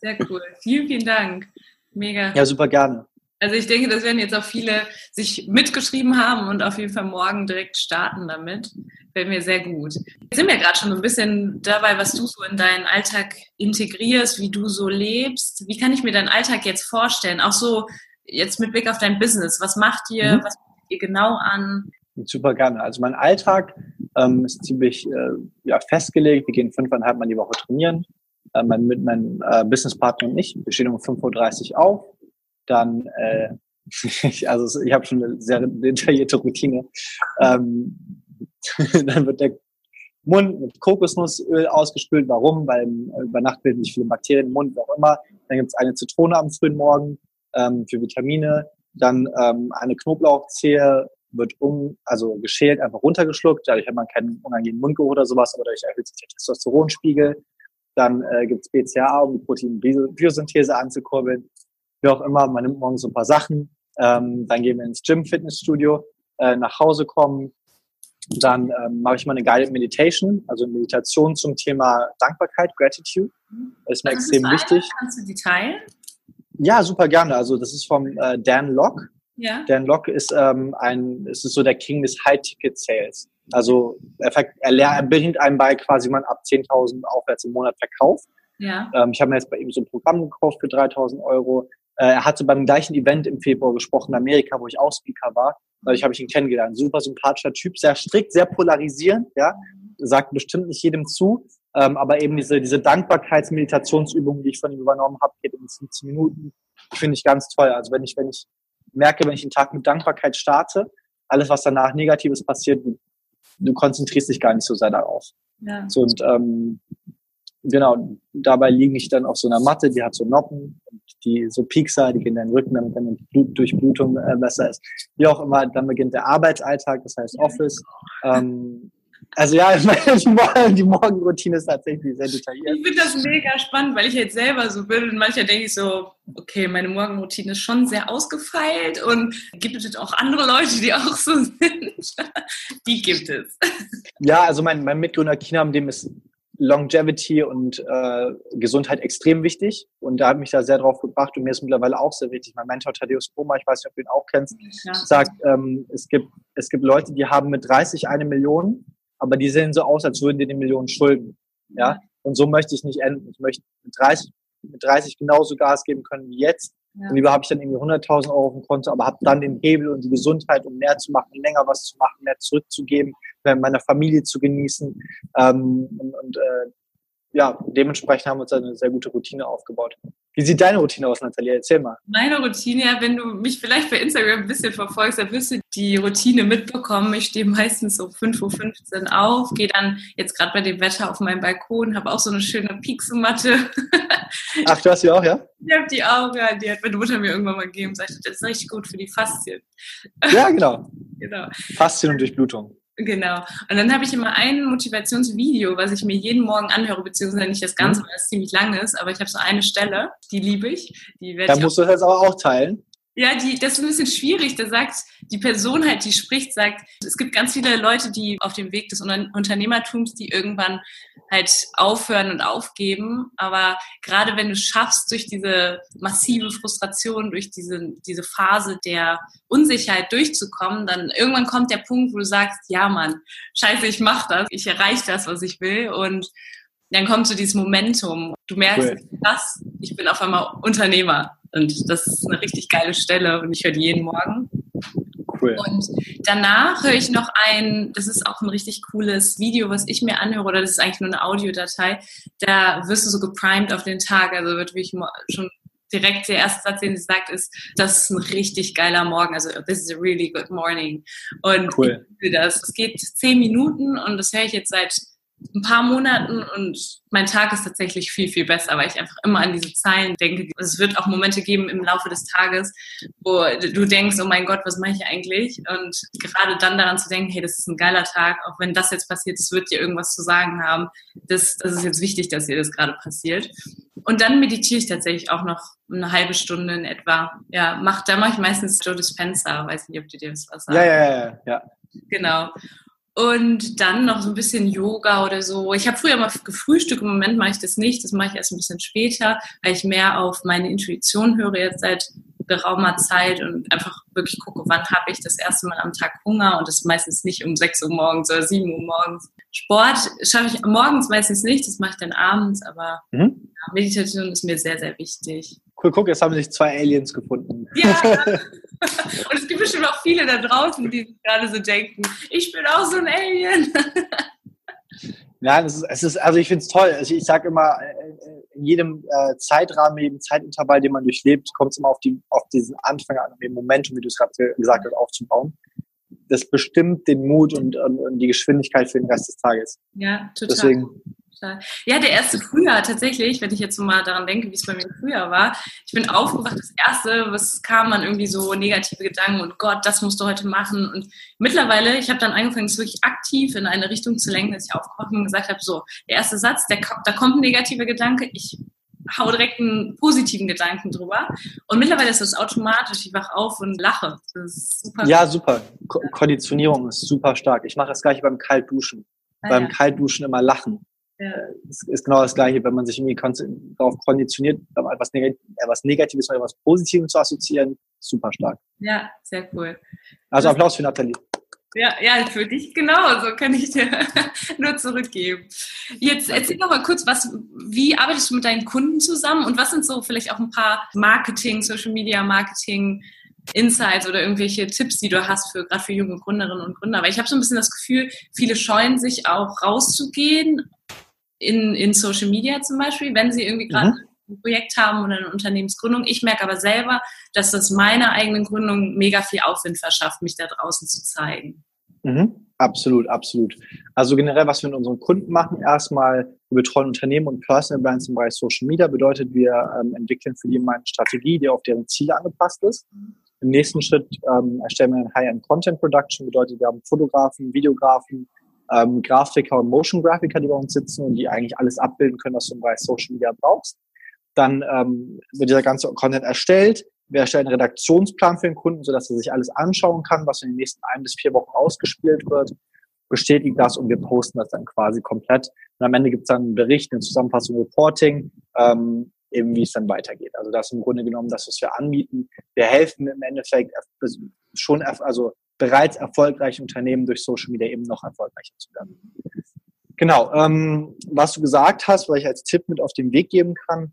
sehr cool. Vielen, vielen Dank. Mega. Ja, super gerne. Also ich denke, das werden jetzt auch viele sich mitgeschrieben haben und auf jeden Fall morgen direkt starten damit. Fällt mir sehr gut. Jetzt sind wir gerade schon ein bisschen dabei, was du so in deinen Alltag integrierst, wie du so lebst. Wie kann ich mir deinen Alltag jetzt vorstellen? Auch so jetzt mit Blick auf dein Business. Was macht ihr? Mhm. Was macht ihr genau an? Super gerne. Also mein Alltag ähm, ist ziemlich äh, ja, festgelegt. Wir gehen fünfeinhalb Mal die Woche trainieren. Äh, mein, mit meinem äh, Businesspartner und ich. Wir stehen um 5.30 Uhr auf dann, äh, <laughs> also ich habe schon eine sehr detaillierte Routine. Ähm, <laughs> dann wird der Mund mit Kokosnussöl ausgespült. Warum? Weil äh, über Nacht bilden sich viele Bakterien im Mund, wie auch immer. Dann gibt es eine Zitrone am frühen Morgen ähm, für Vitamine. Dann ähm, eine Knoblauchzehe wird um, also geschält, einfach runtergeschluckt. Dadurch hat man keinen unangenehmen Mundgeruch oder sowas, aber dadurch erhöht sich der Testosteronspiegel. Dann äh, gibt es BCAA, um die Proteinbiosynthese anzukurbeln wie auch immer, man nimmt morgens so ein paar Sachen, ähm, dann gehen wir ins Gym, Fitnessstudio, äh, nach Hause kommen, dann ähm, mache ich mal eine Guided Meditation, also Meditation zum Thema Dankbarkeit, Gratitude. Das ist mir Was extrem ist wichtig. Kannst du die teilen? Ja, super gerne. Also das ist vom äh, Dan Locke. Ja. Dan Locke ist ähm, ein, es ist so der King des High-Ticket-Sales. Also er, er, er bringt einem bei, quasi man ab 10.000 aufwärts im Monat verkauft. Ja. Ähm, ich habe mir jetzt bei ihm so ein Programm gekauft für 3.000 Euro. Äh, er hatte beim gleichen Event im Februar gesprochen in Amerika, wo ich auch Speaker war. Dadurch habe ich ihn kennengelernt. Super sympathischer Typ, sehr strikt, sehr polarisierend, ja. Sagt bestimmt nicht jedem zu. Ähm, aber eben diese, diese Dankbarkeitsmeditationsübungen, die ich von ihm übernommen habe, geht in 15 Minuten. Finde ich ganz toll. Also wenn ich, wenn ich merke, wenn ich einen Tag mit Dankbarkeit starte, alles, was danach Negatives passiert, du, du konzentrierst dich gar nicht so sehr darauf. Ja. So, und ähm, genau, dabei liege ich dann auf so einer Matte, die hat so Noppen, die so Piekser, die gehen in den Rücken, damit dann die Blut, Durchblutung äh, besser ist. Wie auch immer, dann beginnt der Arbeitsalltag, das heißt Office. Ähm, also ja, <laughs> die Morgenroutine ist tatsächlich sehr detailliert. Ich finde das mega spannend, weil ich jetzt selber so bin und manchmal denke ich so, okay, meine Morgenroutine ist schon sehr ausgefeilt und gibt es auch andere Leute, die auch so <laughs> sind? die gibt es. Ja, also mein, mein Mitgründer Kinam, dem ist Longevity und äh, Gesundheit extrem wichtig. Und da hat mich da sehr drauf gebracht und mir ist mittlerweile auch sehr wichtig. Mein Mentor Thaddeus Broma, ich weiß nicht, ob du ihn auch kennst, ja. sagt, ähm, es, gibt, es gibt Leute, die haben mit 30 eine Million, aber die sehen so aus, als würden die die Millionen schulden. Ja? Und so möchte ich nicht enden. Ich möchte mit 30, mit 30 genauso Gas geben können wie jetzt ja. Und lieber habe ich dann irgendwie 100.000 Euro auf dem Konto, aber habe dann den Hebel und die Gesundheit, um mehr zu machen, länger was zu machen, mehr zurückzugeben, meiner Familie zu genießen. Ähm, und und äh, ja, dementsprechend haben wir uns eine sehr gute Routine aufgebaut. Wie sieht deine Routine aus, Natalia? Erzähl mal. Meine Routine, ja, wenn du mich vielleicht bei Instagram ein bisschen verfolgst, dann wirst du die Routine mitbekommen. Ich stehe meistens so 5.15 Uhr auf, gehe dann jetzt gerade bei dem Wetter auf meinen Balkon, habe auch so eine schöne Pieksomatte. <laughs> Ach, du hast die auch, ja? Ich habe die auch, ja. Die hat meine Mutter mir irgendwann mal gegeben und sagte, das ist richtig gut für die Faszien. Ja, genau. <laughs> genau. Faszien und Durchblutung. Genau. Und dann habe ich immer ein Motivationsvideo, was ich mir jeden Morgen anhöre, beziehungsweise nicht das Ganze, mhm. weil es ziemlich lang ist, aber ich habe so eine Stelle, die liebe ich. Die da musst du das jetzt aber auch teilen. Ja, die, das ist ein bisschen schwierig. Da sagt die Person halt, die spricht, sagt, es gibt ganz viele Leute, die auf dem Weg des Unternehmertums, die irgendwann halt aufhören und aufgeben. Aber gerade wenn du schaffst, durch diese massive Frustration, durch diese, diese Phase der Unsicherheit durchzukommen, dann irgendwann kommt der Punkt, wo du sagst, ja Mann, scheiße, ich mach das, ich erreiche das, was ich will. Und dann kommt so dieses Momentum. Du merkst, cool. das, ich bin auf einmal Unternehmer. Und das ist eine richtig geile Stelle und ich höre die jeden Morgen. Cool. Und danach höre ich noch ein, das ist auch ein richtig cooles Video, was ich mir anhöre, oder das ist eigentlich nur eine Audiodatei. Da wirst du so geprimed auf den Tag, also wird wirklich schon direkt der erste Satz, den sie sagt, ist, das ist ein richtig geiler Morgen. Also, this is a really good morning. Und cool. ich das. Es geht zehn Minuten und das höre ich jetzt seit ein paar Monaten und mein Tag ist tatsächlich viel, viel besser, weil ich einfach immer an diese Zeilen denke. Es wird auch Momente geben im Laufe des Tages, wo du denkst, oh mein Gott, was mache ich eigentlich? Und gerade dann daran zu denken, hey, das ist ein geiler Tag, auch wenn das jetzt passiert, es wird dir irgendwas zu sagen haben. Das, das ist jetzt wichtig, dass dir das gerade passiert. Und dann meditiere ich tatsächlich auch noch eine halbe Stunde in etwa. Ja, mach, da mache ich meistens Joe Dispenza, weiß nicht, ob du dir das was sagst. Ja, ja, ja, ja. Genau. Und dann noch so ein bisschen Yoga oder so. Ich habe früher mal gefrühstückt, im Moment mache ich das nicht. Das mache ich erst ein bisschen später, weil ich mehr auf meine Intuition höre jetzt seit geraumer Zeit und einfach wirklich gucke, wann habe ich das erste Mal am Tag Hunger und das ist meistens nicht um 6 Uhr morgens oder 7 Uhr morgens. Sport schaffe ich morgens meistens nicht, das mache ich dann abends, aber mhm. Meditation ist mir sehr, sehr wichtig. Cool, guck, jetzt haben sich zwei Aliens gefunden. Ja. <laughs> Und es gibt bestimmt auch viele da draußen, die gerade so denken, ich bin auch so ein Alien. <laughs> Nein, es ist, es ist also ich finde es toll. Also ich sage immer, äh, äh, in jedem äh, Zeitrahmen, in jedem Zeitintervall, den man durchlebt, kommt es immer auf, die, auf diesen Anfang an, den Momentum, wie du es gerade gesagt hast, aufzubauen. Das bestimmt den Mut und, und, und, die Geschwindigkeit für den Rest des Tages. Ja, total. Deswegen total. Ja, der erste Frühjahr tatsächlich, wenn ich jetzt so mal daran denke, wie es bei mir früher war. Ich bin aufgewacht, das erste, was kam, man irgendwie so negative Gedanken und Gott, das musst du heute machen. Und mittlerweile, ich habe dann angefangen, es wirklich aktiv in eine Richtung zu lenken, dass ich aufgewacht und gesagt habe, so, der erste Satz, der, da kommt ein negativer Gedanke, ich hau direkt einen positiven Gedanken drüber. Und mittlerweile ist das automatisch. Ich wach auf und lache. Das ist super. Ja, super. Ko Konditionierung ist super stark. Ich mache das gleiche beim Kaltduschen. Ah, beim ja. Kaltduschen immer lachen. Ja. Ist, genau das Gleiche, wenn man sich irgendwie darauf konditioniert, etwas, Neg etwas Negatives mit etwas Positives zu assoziieren, super stark. Ja, sehr cool. Also Applaus für Nathalie. Ja, ja, für dich genauso kann ich dir <laughs> nur zurückgeben. Jetzt erzähl noch mal kurz, was, wie arbeitest du mit deinen Kunden zusammen und was sind so vielleicht auch ein paar Marketing, Social Media Marketing Insights oder irgendwelche Tipps, die du hast für gerade für junge Gründerinnen und Gründer? Weil ich habe so ein bisschen das Gefühl, viele scheuen sich auch rauszugehen in, in Social Media zum Beispiel, wenn sie irgendwie gerade mhm. ein Projekt haben oder eine Unternehmensgründung. Ich merke aber selber, dass das meiner eigenen Gründung mega viel Aufwind verschafft, mich da draußen zu zeigen. Mhm. Absolut, absolut. Also generell, was wir mit unseren Kunden machen, erstmal, wir betreuen Unternehmen und Personal Brands im Bereich Social Media, bedeutet, wir ähm, entwickeln für die eine Strategie, die auf deren Ziele angepasst ist. Im nächsten Schritt ähm, erstellen wir ein High-End Content Production, bedeutet, wir haben Fotografen, Videografen, ähm, Grafiker und Motion Grafiker, die bei uns sitzen und die eigentlich alles abbilden können, was du im Bereich Social Media brauchst. Dann ähm, wird dieser ganze Content erstellt. Wir erstellen einen Redaktionsplan für den Kunden, sodass er sich alles anschauen kann, was in den nächsten ein bis vier Wochen ausgespielt wird, bestätigen das und wir posten das dann quasi komplett. Und am Ende gibt es dann einen Bericht, eine Zusammenfassung, Reporting, ähm, eben wie es dann weitergeht. Also das im Grunde genommen das, was wir anbieten. Wir helfen im Endeffekt schon, also bereits erfolgreiche Unternehmen durch Social Media eben noch erfolgreicher zu werden. Genau, ähm, was du gesagt hast, was ich als Tipp mit auf den Weg geben kann,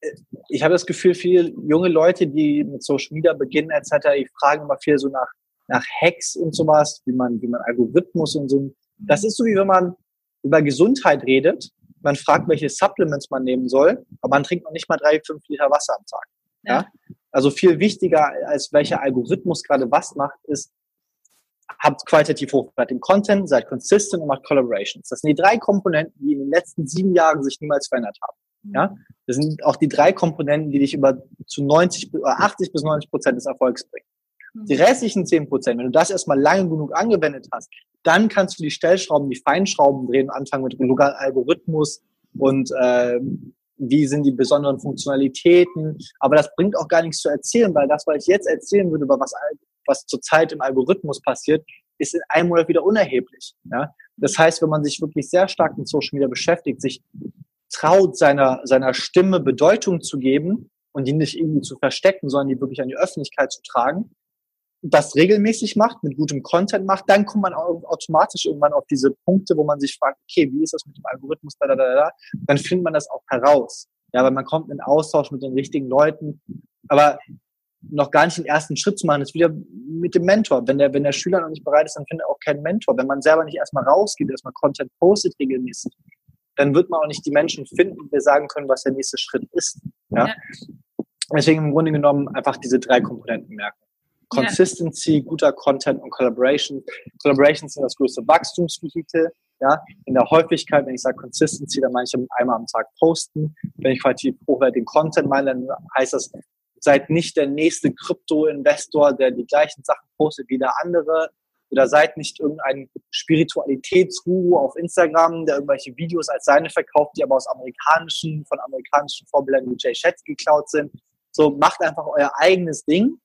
äh, ich habe das Gefühl, viele junge Leute, die mit Social Media beginnen etc., die fragen immer viel so nach, nach Hacks und sowas, wie man, wie man Algorithmus und so. Das ist so wie wenn man über Gesundheit redet man fragt, welche Supplements man nehmen soll, aber man trinkt noch nicht mal drei, fünf Liter Wasser am Tag. Ja. ja? Also viel wichtiger, als welcher Algorithmus gerade was macht, ist, habt qualitativ hochwertigen Content, seid consistent und macht Collaborations. Das sind die drei Komponenten, die in den letzten sieben Jahren sich niemals verändert haben. Mhm. Ja, das sind auch die drei Komponenten, die dich über zu 90 oder 80 bis 90 Prozent des Erfolgs bringen. Mhm. Die restlichen 10 Prozent, wenn du das erstmal lange genug angewendet hast, dann kannst du die Stellschrauben, die Feinschrauben drehen und anfangen mit Algorithmus und äh, wie sind die besonderen Funktionalitäten. Aber das bringt auch gar nichts zu erzählen, weil das, was ich jetzt erzählen würde, über was, was zurzeit im Algorithmus passiert, ist in einem Monat wieder unerheblich. Ja? Das heißt, wenn man sich wirklich sehr stark mit Social Media beschäftigt, sich traut, seiner, seiner Stimme Bedeutung zu geben und die nicht irgendwie zu verstecken, sondern die wirklich an die Öffentlichkeit zu tragen, das regelmäßig macht, mit gutem Content macht, dann kommt man automatisch irgendwann auf diese Punkte, wo man sich fragt, okay, wie ist das mit dem Algorithmus, da, da, da, da, dann findet man das auch heraus. Ja, weil man kommt in Austausch mit den richtigen Leuten, aber noch gar nicht den ersten Schritt zu machen, ist wieder mit dem Mentor. Wenn der, wenn der Schüler noch nicht bereit ist, dann findet er auch keinen Mentor. Wenn man selber nicht erstmal rausgeht, erstmal Content postet regelmäßig, dann wird man auch nicht die Menschen finden, die sagen können, was der nächste Schritt ist. Ja? ja. Deswegen im Grunde genommen einfach diese drei Komponenten merken. Consistency, ja. guter Content und Collaboration. Collaborations sind das größte Wachstumsvehikel. Ja, in der Häufigkeit, wenn ich sage Consistency, dann meine ich einmal am Tag posten. Wenn ich qualitativ hochwertigen Content meine, dann heißt das, seid nicht der nächste Krypto-Investor, der die gleichen Sachen postet wie der andere. Oder seid nicht irgendein Spiritualitätsguru auf Instagram, der irgendwelche Videos als seine verkauft, die aber aus amerikanischen, von amerikanischen Vorbildern wie Jay Shetty geklaut sind. So, macht einfach euer eigenes Ding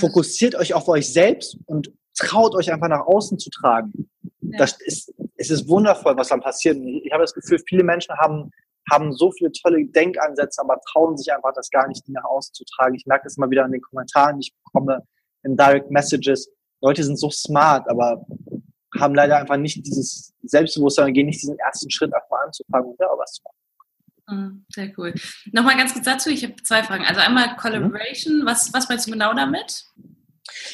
fokussiert euch auf euch selbst und traut euch einfach nach außen zu tragen. Ja. Das ist, es ist wundervoll, was dann passiert. Ich habe das Gefühl, viele Menschen haben, haben so viele tolle Denkansätze, aber trauen sich einfach das gar nicht, die nach außen zu tragen. Ich merke das immer wieder in den Kommentaren, die ich bekomme, in Direct Messages. Leute sind so smart, aber haben leider einfach nicht dieses Selbstbewusstsein und gehen nicht diesen ersten Schritt, einfach mal anzufangen und ja, was zu machen. Mhm, sehr cool. Nochmal ganz kurz dazu, ich habe zwei Fragen. Also einmal Collaboration, mhm. was, was meinst du genau damit?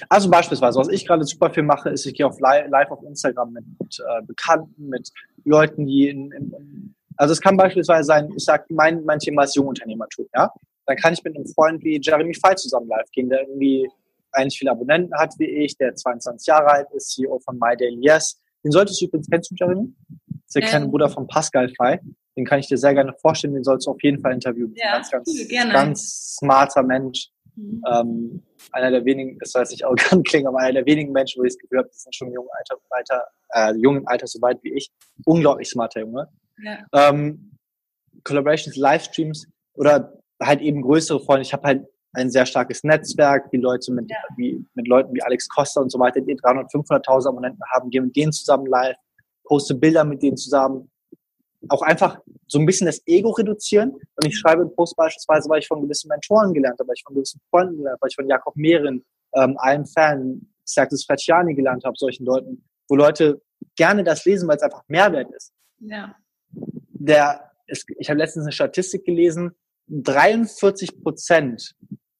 Also beispielsweise, was ich gerade super viel mache, ist, ich gehe auf live, live auf Instagram mit, mit äh, Bekannten, mit Leuten, die in, in, also es kann beispielsweise sein, ich sage, mein, mein Thema ist Jungunternehmertum, ja. Dann kann ich mit einem Freund wie Jeremy Fay zusammen live gehen, der irgendwie eigentlich viele Abonnenten hat wie ich, der 22 Jahre alt ist, CEO von My Daily Yes. Den solltest du übrigens, kennst du Jeremy? Das ist der ähm. kleine Bruder von Pascal Fay den kann ich dir sehr gerne vorstellen, den sollst du auf jeden Fall interviewen. Ja, ganz, ganz, cool, gerne. ganz smarter Mensch. Mhm. Ähm, einer der wenigen, das weiß ich auch <laughs> arrogant klingen, aber einer der wenigen Menschen, wo ich es gehört habe, die sind schon im jungen Alter, weiter, äh, jungen Alter so weit wie ich. Unglaublich smarter Junge. Ja. Ähm, Collaborations, Livestreams oder halt eben größere Freunde. Ich habe halt ein sehr starkes Netzwerk, wie Leute mit, ja. wie, mit Leuten wie Alex Costa und so weiter, die 300, 500.000 Abonnenten haben, gehen mit denen zusammen live, poste Bilder mit denen zusammen, auch einfach so ein bisschen das Ego reduzieren. Und ich schreibe einen Post beispielsweise, weil ich von gewissen Mentoren gelernt habe, weil ich von gewissen Freunden gelernt habe, weil ich von Jakob Mehren, ähm, allen Fan, Sergis Fratiani gelernt habe, solchen Leuten, wo Leute gerne das lesen, weil es einfach Mehrwert ist. Ja. Der, ist, ich habe letztens eine Statistik gelesen, 43 Prozent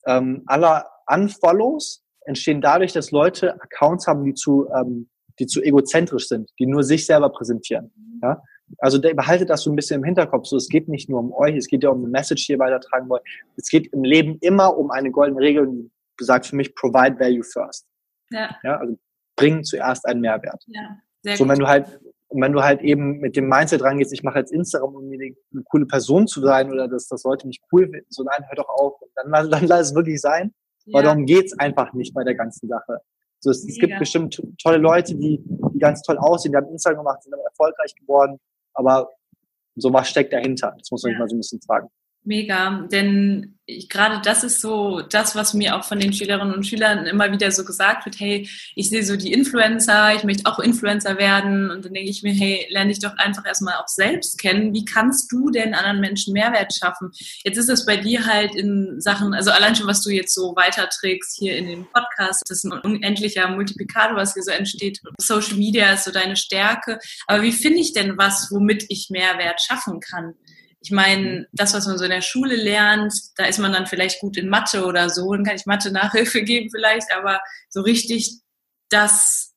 ähm, aller Unfollows entstehen dadurch, dass Leute Accounts haben, die zu, ähm, die zu egozentrisch sind, die nur sich selber präsentieren. Ja? Also behaltet das so ein bisschen im Hinterkopf. So, es geht nicht nur um euch, es geht ja um eine Message, die ihr weitertragen wollt. Es geht im Leben immer um eine goldene Regel, die besagt für mich, provide value first. Ja. ja also bring zuerst einen Mehrwert. Ja, sehr so, gut. wenn du halt, und wenn du halt eben mit dem Mindset rangehst, ich mache jetzt Instagram, um eine coole Person zu sein oder dass das Leute mich cool finden, so nein, hör doch auf. Und dann, <laughs> dann lass es wirklich sein. Ja. Weil darum geht's einfach nicht bei der ganzen Sache. So, es, es gibt bestimmt tolle Leute, die, die ganz toll aussehen, die haben Instagram gemacht, sind aber erfolgreich geworden aber so was steckt dahinter. Das muss man ja. mal so ein bisschen fragen. Mega, denn gerade das ist so das, was mir auch von den Schülerinnen und Schülern immer wieder so gesagt wird, hey, ich sehe so die Influencer, ich möchte auch Influencer werden und dann denke ich mir, hey, lerne dich doch einfach erstmal auch selbst kennen. Wie kannst du denn anderen Menschen Mehrwert schaffen? Jetzt ist es bei dir halt in Sachen, also allein schon, was du jetzt so weiterträgst hier in dem Podcast, das ist ein unendlicher Multiplikator, was hier so entsteht. Social Media ist so deine Stärke. Aber wie finde ich denn was, womit ich Mehrwert schaffen kann? Ich meine, das, was man so in der Schule lernt, da ist man dann vielleicht gut in Mathe oder so, dann kann ich Mathe Nachhilfe <laughs> geben vielleicht, aber so richtig das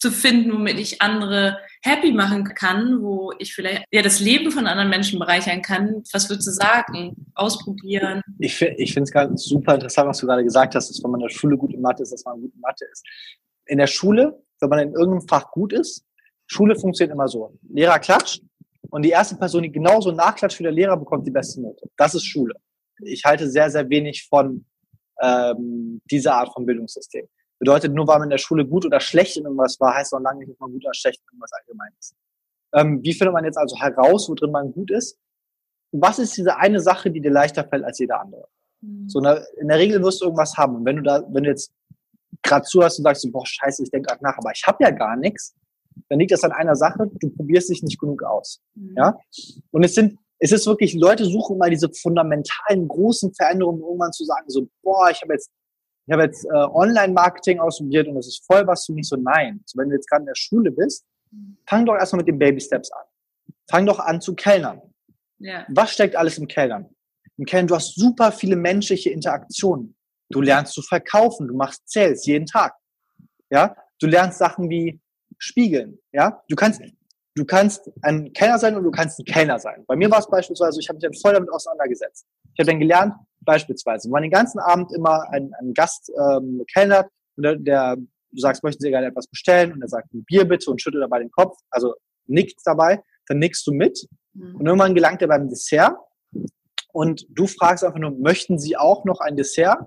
zu finden, womit ich andere happy machen kann, wo ich vielleicht ja das Leben von anderen Menschen bereichern kann. Was würdest du sagen? Ausprobieren? Ich, ich finde es ganz super interessant, was du gerade gesagt hast, dass wenn man in der Schule gut in Mathe ist, dass man gut in Mathe ist. In der Schule, wenn man in irgendeinem Fach gut ist, Schule funktioniert immer so. Lehrer klatscht und die erste Person, die genauso nachklatscht wie der Lehrer, bekommt die beste Note. Das ist Schule. Ich halte sehr, sehr wenig von ähm, dieser Art von Bildungssystem. Bedeutet, nur weil man in der Schule gut oder schlecht in irgendwas war, heißt noch lange nicht, dass man gut oder schlecht in irgendwas allgemein ist. Ähm, wie findet man jetzt also heraus, wo drin man gut ist? Was ist diese eine Sache, die dir leichter fällt als jeder andere? Mhm. So, in der Regel wirst du irgendwas haben. Und wenn du da, wenn du jetzt gerade zuhörst und sagst, boah, scheiße, ich denke gerade nach, aber ich habe ja gar nichts, dann liegt das an einer Sache, du probierst dich nicht genug aus. Mhm. Ja? Und es sind, es ist wirklich, Leute suchen mal diese fundamentalen, großen Veränderungen, um irgendwann zu sagen, so, boah, ich habe jetzt ich habe jetzt äh, Online-Marketing ausprobiert und das ist voll was für mich so. Nein, also wenn du jetzt gerade in der Schule bist, fang doch erstmal mit den Baby-Steps an. Fang doch an zu kellnern. Ja. Was steckt alles im Kellnern? Im Kellnern, du hast super viele menschliche Interaktionen. Du lernst zu verkaufen, du machst Sales jeden Tag. Ja, du lernst Sachen wie spiegeln. Ja, du kannst, du kannst ein Kellner sein und du kannst ein Kellner sein. Bei mir war es beispielsweise, ich habe mich dann voll damit auseinandergesetzt. Ich habe dann gelernt, Beispielsweise, wenn man den ganzen Abend immer einen, einen Gast ähm, kellnert und der, der, du sagst, möchten Sie gerne etwas bestellen und er sagt, ein Bier bitte und schüttelt dabei den Kopf, also nickt dabei, dann nickst du mit mhm. und irgendwann gelangt er beim Dessert und du fragst einfach nur, möchten Sie auch noch ein Dessert?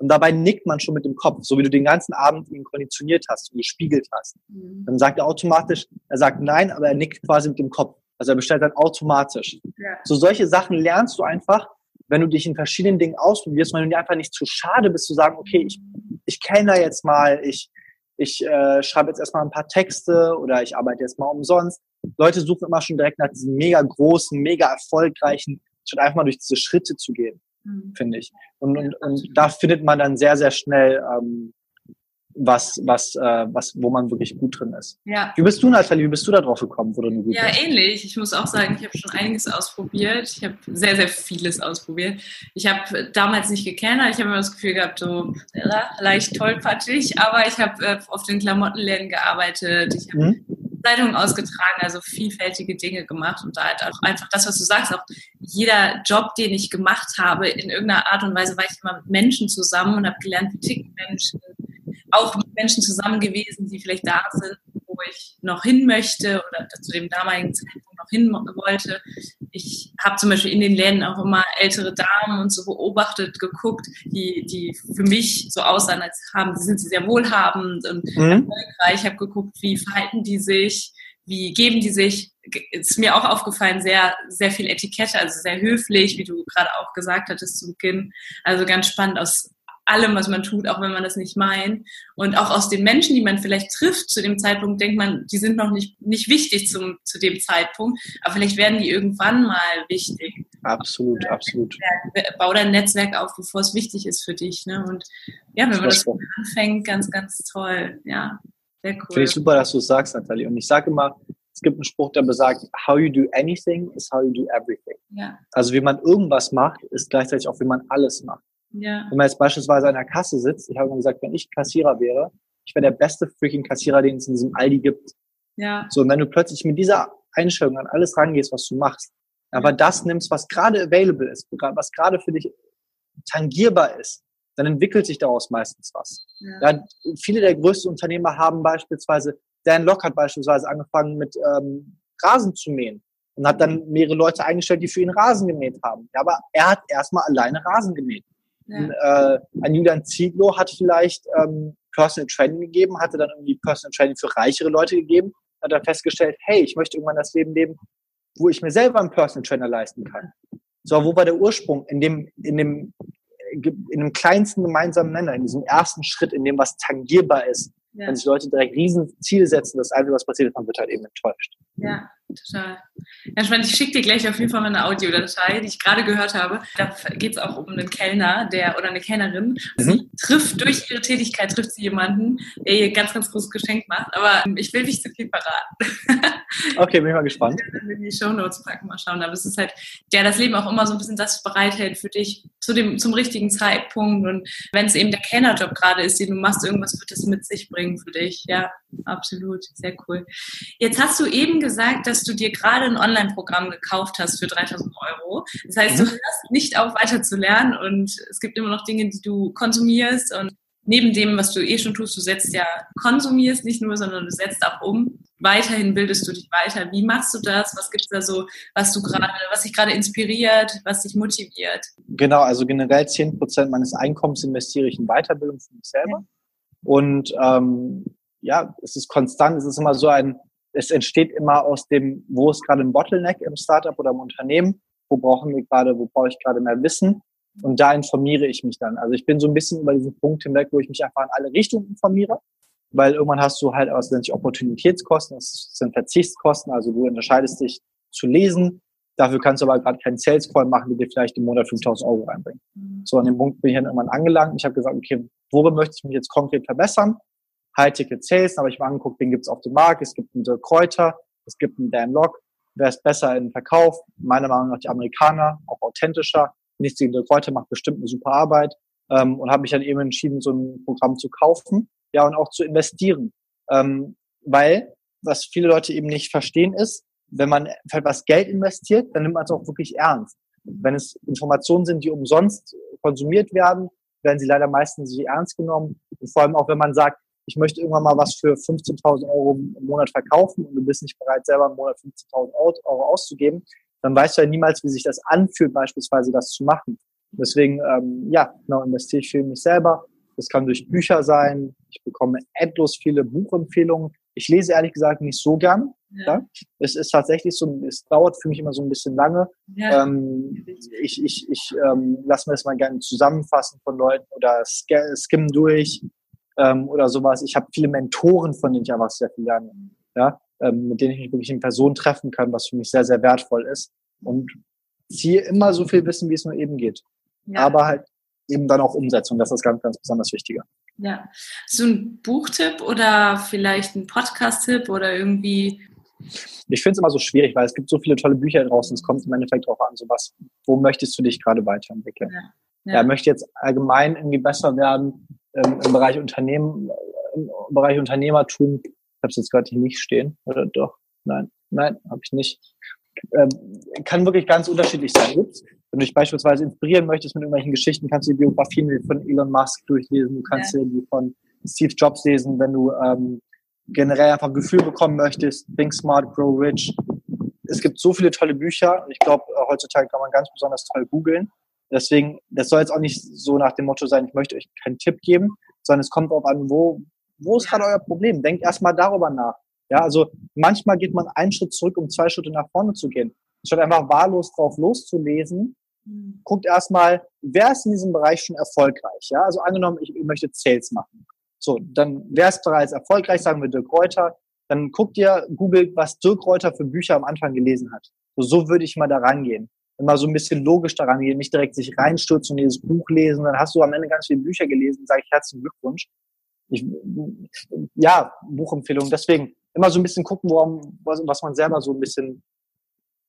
Und dabei nickt man schon mit dem Kopf, so wie du den ganzen Abend ihn konditioniert hast, gespiegelt hast. Mhm. Dann sagt er automatisch, er sagt nein, aber er nickt quasi mit dem Kopf. Also er bestellt dann automatisch. Ja. So solche Sachen lernst du einfach, wenn du dich in verschiedenen Dingen ausprobierst, wenn du dir einfach nicht zu schade bist zu sagen, okay, ich, ich kenne jetzt mal, ich, ich äh, schreibe jetzt erstmal ein paar Texte oder ich arbeite jetzt mal umsonst. Leute suchen immer schon direkt nach diesen mega großen, mega erfolgreichen, statt einfach mal durch diese Schritte zu gehen, mhm. finde ich. Und, und, und da findet man dann sehr, sehr schnell ähm, was, was, äh, was, wo man wirklich gut drin ist. Ja. Wie bist du, Nathalie, wie bist du da drauf gekommen, wo du gut Ja, bist? ähnlich. Ich muss auch sagen, ich habe schon einiges ausprobiert. Ich habe sehr, sehr vieles ausprobiert. Ich habe damals nicht gekennert. Ich habe immer das Gefühl gehabt, so leicht tollpatschig, aber ich habe äh, auf den Klamottenläden gearbeitet. Ich habe mhm. Zeitungen ausgetragen, also vielfältige Dinge gemacht und da halt auch einfach das, was du sagst, auch jeder Job, den ich gemacht habe, in irgendeiner Art und Weise war ich immer mit Menschen zusammen und habe gelernt, wie ticken Menschen, auch mit Menschen zusammen gewesen, die vielleicht da sind, wo ich noch hin möchte oder zu dem damaligen Zeitpunkt noch hin wollte. Ich habe zum Beispiel in den Läden auch immer ältere Damen und so beobachtet, geguckt, die, die für mich so aussahen, als haben, sind sie sehr wohlhabend und mhm. erfolgreich. Ich habe geguckt, wie verhalten die sich, wie geben die sich, ist mir auch aufgefallen, sehr, sehr viel Etikette, also sehr höflich, wie du gerade auch gesagt hattest zu Beginn. Also ganz spannend aus allem, was man tut, auch wenn man das nicht meint. Und auch aus den Menschen, die man vielleicht trifft, zu dem Zeitpunkt denkt man, die sind noch nicht, nicht wichtig zum, zu dem Zeitpunkt, aber vielleicht werden die irgendwann mal wichtig. Absolut, absolut. Bau dein Netzwerk auf, bevor es wichtig ist für dich. Ne? Und ja, wenn man das anfängt, ganz, ganz toll. Ja, sehr cool. Finde ich super, dass du es sagst, Nathalie. Und ich sage immer, es gibt einen Spruch, der besagt, how you do anything is how you do everything. Ja. Also wie man irgendwas macht, ist gleichzeitig auch, wie man alles macht. Ja. Wenn man jetzt beispielsweise an der Kasse sitzt, ich habe immer gesagt, wenn ich Kassierer wäre, ich wäre der beste freaking Kassierer, den es in diesem Aldi gibt. Ja. So, und wenn du plötzlich mit dieser Einstellung an alles rangehst, was du machst, aber das nimmst, was gerade available ist, was gerade für dich tangierbar ist, dann entwickelt sich daraus meistens was. Ja. ja. viele der größten Unternehmer haben beispielsweise, Dan Locke hat beispielsweise angefangen mit ähm, Rasen zu mähen und hat dann mehrere Leute eingestellt, die für ihn Rasen gemäht haben. Ja, aber er hat erstmal alleine Rasen gemäht. Ja. Äh, ein Julian Zieglo hat vielleicht ähm, Personal Training gegeben, hatte dann irgendwie Personal Training für reichere Leute gegeben, hat dann festgestellt, hey, ich möchte irgendwann das Leben leben, wo ich mir selber einen Personal Trainer leisten kann. So, wo war der Ursprung? In dem, in dem, in dem kleinsten gemeinsamen Nenner, in diesem ersten Schritt, in dem was tangierbar ist. Ja. Wenn sich Leute direkt riesen Ziele setzen, das Einzige, was passiert ist, man wird halt eben enttäuscht. Ja, total. Ja, spannend. Ich schicke dir gleich auf jeden Fall mal eine Audiodatei, die ich gerade gehört habe. Da geht es auch um einen Kellner, der oder eine Kellnerin. Mhm. Sie trifft durch ihre Tätigkeit trifft sie jemanden, der ihr ganz, ganz großes Geschenk macht. Aber ich will nicht zu viel verraten. <laughs> Okay, bin ich mal gespannt. Ich in die Show Notes packen, mal schauen. Aber es ist halt, ja, das Leben auch immer so ein bisschen das bereithält für dich zu dem, zum richtigen Zeitpunkt. Und wenn es eben der Kellnerjob gerade ist, den du machst, irgendwas wird es mit sich bringen für dich. Ja, absolut. Sehr cool. Jetzt hast du eben gesagt, dass du dir gerade ein Online-Programm gekauft hast für 3000 Euro. Das heißt, du mhm. hörst nicht auf, weiter zu lernen und es gibt immer noch Dinge, die du konsumierst und neben dem, was du eh schon tust, du setzt ja, konsumierst nicht nur, sondern du setzt auch um. Weiterhin bildest du dich weiter. Wie machst du das? Was gibt es da so, was du gerade, was dich gerade inspiriert, was dich motiviert? Genau, also generell 10 Prozent meines Einkommens investiere ich in Weiterbildung für mich selber. Und ähm, ja, es ist konstant, es ist immer so ein, es entsteht immer aus dem, wo ist gerade ein Bottleneck im Startup oder im Unternehmen, wo brauchen wir gerade, wo brauche ich gerade mehr Wissen und da informiere ich mich dann. Also ich bin so ein bisschen über diesen Punkt hinweg, wo ich mich einfach in alle Richtungen informiere, weil irgendwann hast du halt, nennt sich Opportunitätskosten, das sind Verzichtskosten, also du unterscheidest dich zu lesen, Dafür kannst du aber gerade keinen Sales Call machen, die dir vielleicht im Monat 5000 Euro reinbringen. Mhm. So, an dem Punkt bin ich dann irgendwann angelangt. Ich habe gesagt, okay, worin möchte ich mich jetzt konkret verbessern? High-Ticket Sales, aber ich mal angeguckt, wen gibt's auf dem Markt. Es gibt einen Dirk Kräuter, es gibt einen Dan Locke. Wer ist besser im Verkauf? Meiner Meinung nach die Amerikaner, auch authentischer. Nichts gegen Dirk Kräuter, macht bestimmt eine super Arbeit. Ähm, und habe mich dann eben entschieden, so ein Programm zu kaufen, ja, und auch zu investieren. Ähm, weil, was viele Leute eben nicht verstehen ist, wenn man für etwas Geld investiert, dann nimmt man es auch wirklich ernst. Wenn es Informationen sind, die umsonst konsumiert werden, werden sie leider meistens nicht ernst genommen. Und vor allem auch, wenn man sagt, ich möchte irgendwann mal was für 15.000 Euro im Monat verkaufen und du bist nicht bereit, selber im Monat 15.000 Euro auszugeben, dann weißt du ja niemals, wie sich das anfühlt, beispielsweise das zu machen. Deswegen, ähm, ja, genau, investiere ich für mich selber. Das kann durch Bücher sein. Ich bekomme endlos viele Buchempfehlungen. Ich lese ehrlich gesagt nicht so gern. Ja. ja. Es ist tatsächlich so, es dauert für mich immer so ein bisschen lange. Ja. Ähm, ich ich, ich ähm, lasse mir das mal gerne zusammenfassen von Leuten oder skim durch ähm, oder sowas. Ich habe viele Mentoren, von denen ich einfach sehr viel lerne, ja, ähm, mit denen ich mich wirklich in Person treffen kann, was für mich sehr, sehr wertvoll ist. Und ziehe immer so viel Wissen, wie es nur eben geht. Ja. Aber halt eben dann auch Umsetzung, das ist ganz, ganz besonders wichtiger. Ja. So ein Buchtipp oder vielleicht ein Podcast-Tipp oder irgendwie ich finde es immer so schwierig, weil es gibt so viele tolle Bücher draußen. Es kommt im Endeffekt darauf an, so was, wo möchtest du dich gerade weiterentwickeln? Ja, ja. ja möchte jetzt allgemein irgendwie besser werden ähm, im Bereich Unternehmen, im Bereich Unternehmertum. Ich habe es jetzt gerade hier nicht stehen, oder doch? Nein, nein, habe ich nicht. Ähm, kann wirklich ganz unterschiedlich sein. Wenn du dich beispielsweise inspirieren möchtest mit irgendwelchen Geschichten, kannst du die Biografien von Elon Musk durchlesen, du kannst ja. dir die von Steve Jobs lesen, wenn du ähm, generell einfach ein Gefühl bekommen möchtest, Think Smart, Grow Rich. Es gibt so viele tolle Bücher ich glaube, äh, heutzutage kann man ganz besonders toll googeln. Deswegen, das soll jetzt auch nicht so nach dem Motto sein, ich möchte euch keinen Tipp geben, sondern es kommt darauf an, wo, wo ist gerade euer Problem? Denkt erstmal darüber nach. Ja, also manchmal geht man einen Schritt zurück, um zwei Schritte nach vorne zu gehen. Statt einfach wahllos drauf loszulesen, mhm. guckt erstmal, wer ist in diesem Bereich schon erfolgreich? Ja, also angenommen, ich, ich möchte Sales machen. So, dann wer ist bereits erfolgreich, sagen wir Dirk Reuter. Dann guckt ihr, googelt, was Dirk Reuter für Bücher am Anfang gelesen hat. So, so würde ich mal da rangehen. Immer so ein bisschen logisch daran gehen, nicht direkt sich reinstürzen und dieses Buch lesen. Dann hast du am Ende ganz viele Bücher gelesen, sage ich herzlichen Glückwunsch. Ich, ja, Buchempfehlung. Deswegen immer so ein bisschen gucken, worum, was, was man selber so ein bisschen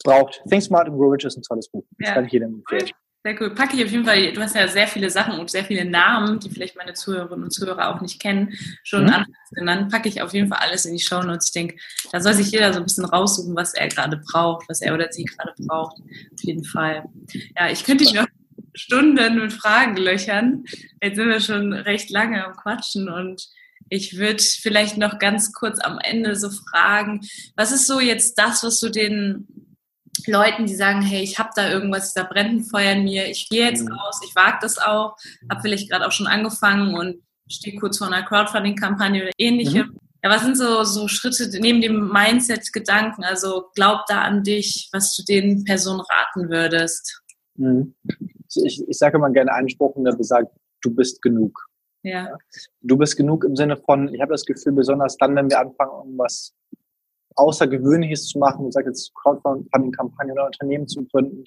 braucht. Think Smart and Grow Rich ist ein tolles Buch. Das ja. kann ich jedem empfehlen. Sehr cool. Packe ich auf jeden Fall, du hast ja sehr viele Sachen und sehr viele Namen, die vielleicht meine Zuhörerinnen und Zuhörer auch nicht kennen, schon mhm. anfangs genannt. Packe ich auf jeden Fall alles in die Show Notes. Ich denke, da soll sich jeder so ein bisschen raussuchen, was er gerade braucht, was er oder sie gerade braucht. Auf jeden Fall. Ja, ich könnte dich noch Stunden mit Fragen löchern. Jetzt sind wir schon recht lange am Quatschen und ich würde vielleicht noch ganz kurz am Ende so fragen, was ist so jetzt das, was du den Leuten, die sagen, hey, ich habe da irgendwas, da brennt ein Feuer in mir, ich gehe jetzt mhm. raus, ich wage das auch, habe vielleicht gerade auch schon angefangen und stehe kurz vor einer Crowdfunding-Kampagne oder ähnlichem. Mhm. Ja, was sind so, so Schritte neben dem Mindset-Gedanken? Also glaub da an dich, was du den Personen raten würdest. Mhm. Ich, ich sage immer gerne einen Spruch, der besagt, du bist genug. Ja. Du bist genug im Sinne von, ich habe das Gefühl, besonders dann, wenn wir anfangen, irgendwas Außergewöhnliches zu machen, du sagst jetzt Crowdfunding-Kampagnen oder Unternehmen zu gründen,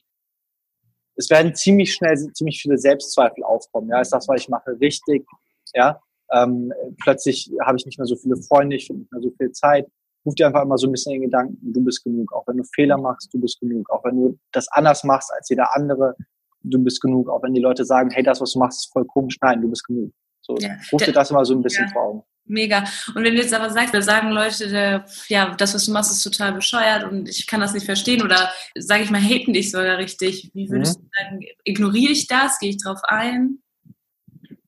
es werden ziemlich schnell ziemlich viele Selbstzweifel aufkommen. Ja, ist das, was ich mache, richtig? Ja, ähm, plötzlich habe ich nicht mehr so viele Freunde, ich finde nicht mehr so viel Zeit. Ruf dir einfach immer so ein bisschen in den Gedanken, du bist genug. Auch wenn du Fehler machst, du bist genug. Auch wenn du das anders machst als jeder andere, du bist genug. Auch wenn die Leute sagen, hey, das, was du machst, ist voll komisch. Nein, du bist genug. So, ja. ruf dir das immer so ein bisschen ja. vor Augen. Mega. Und wenn du jetzt aber sagst, da sagen Leute, ja, das, was du machst, ist total bescheuert und ich kann das nicht verstehen oder sage ich mal, haten dich sogar richtig. Wie würdest mhm. du sagen, ignoriere ich das? Gehe ich drauf ein?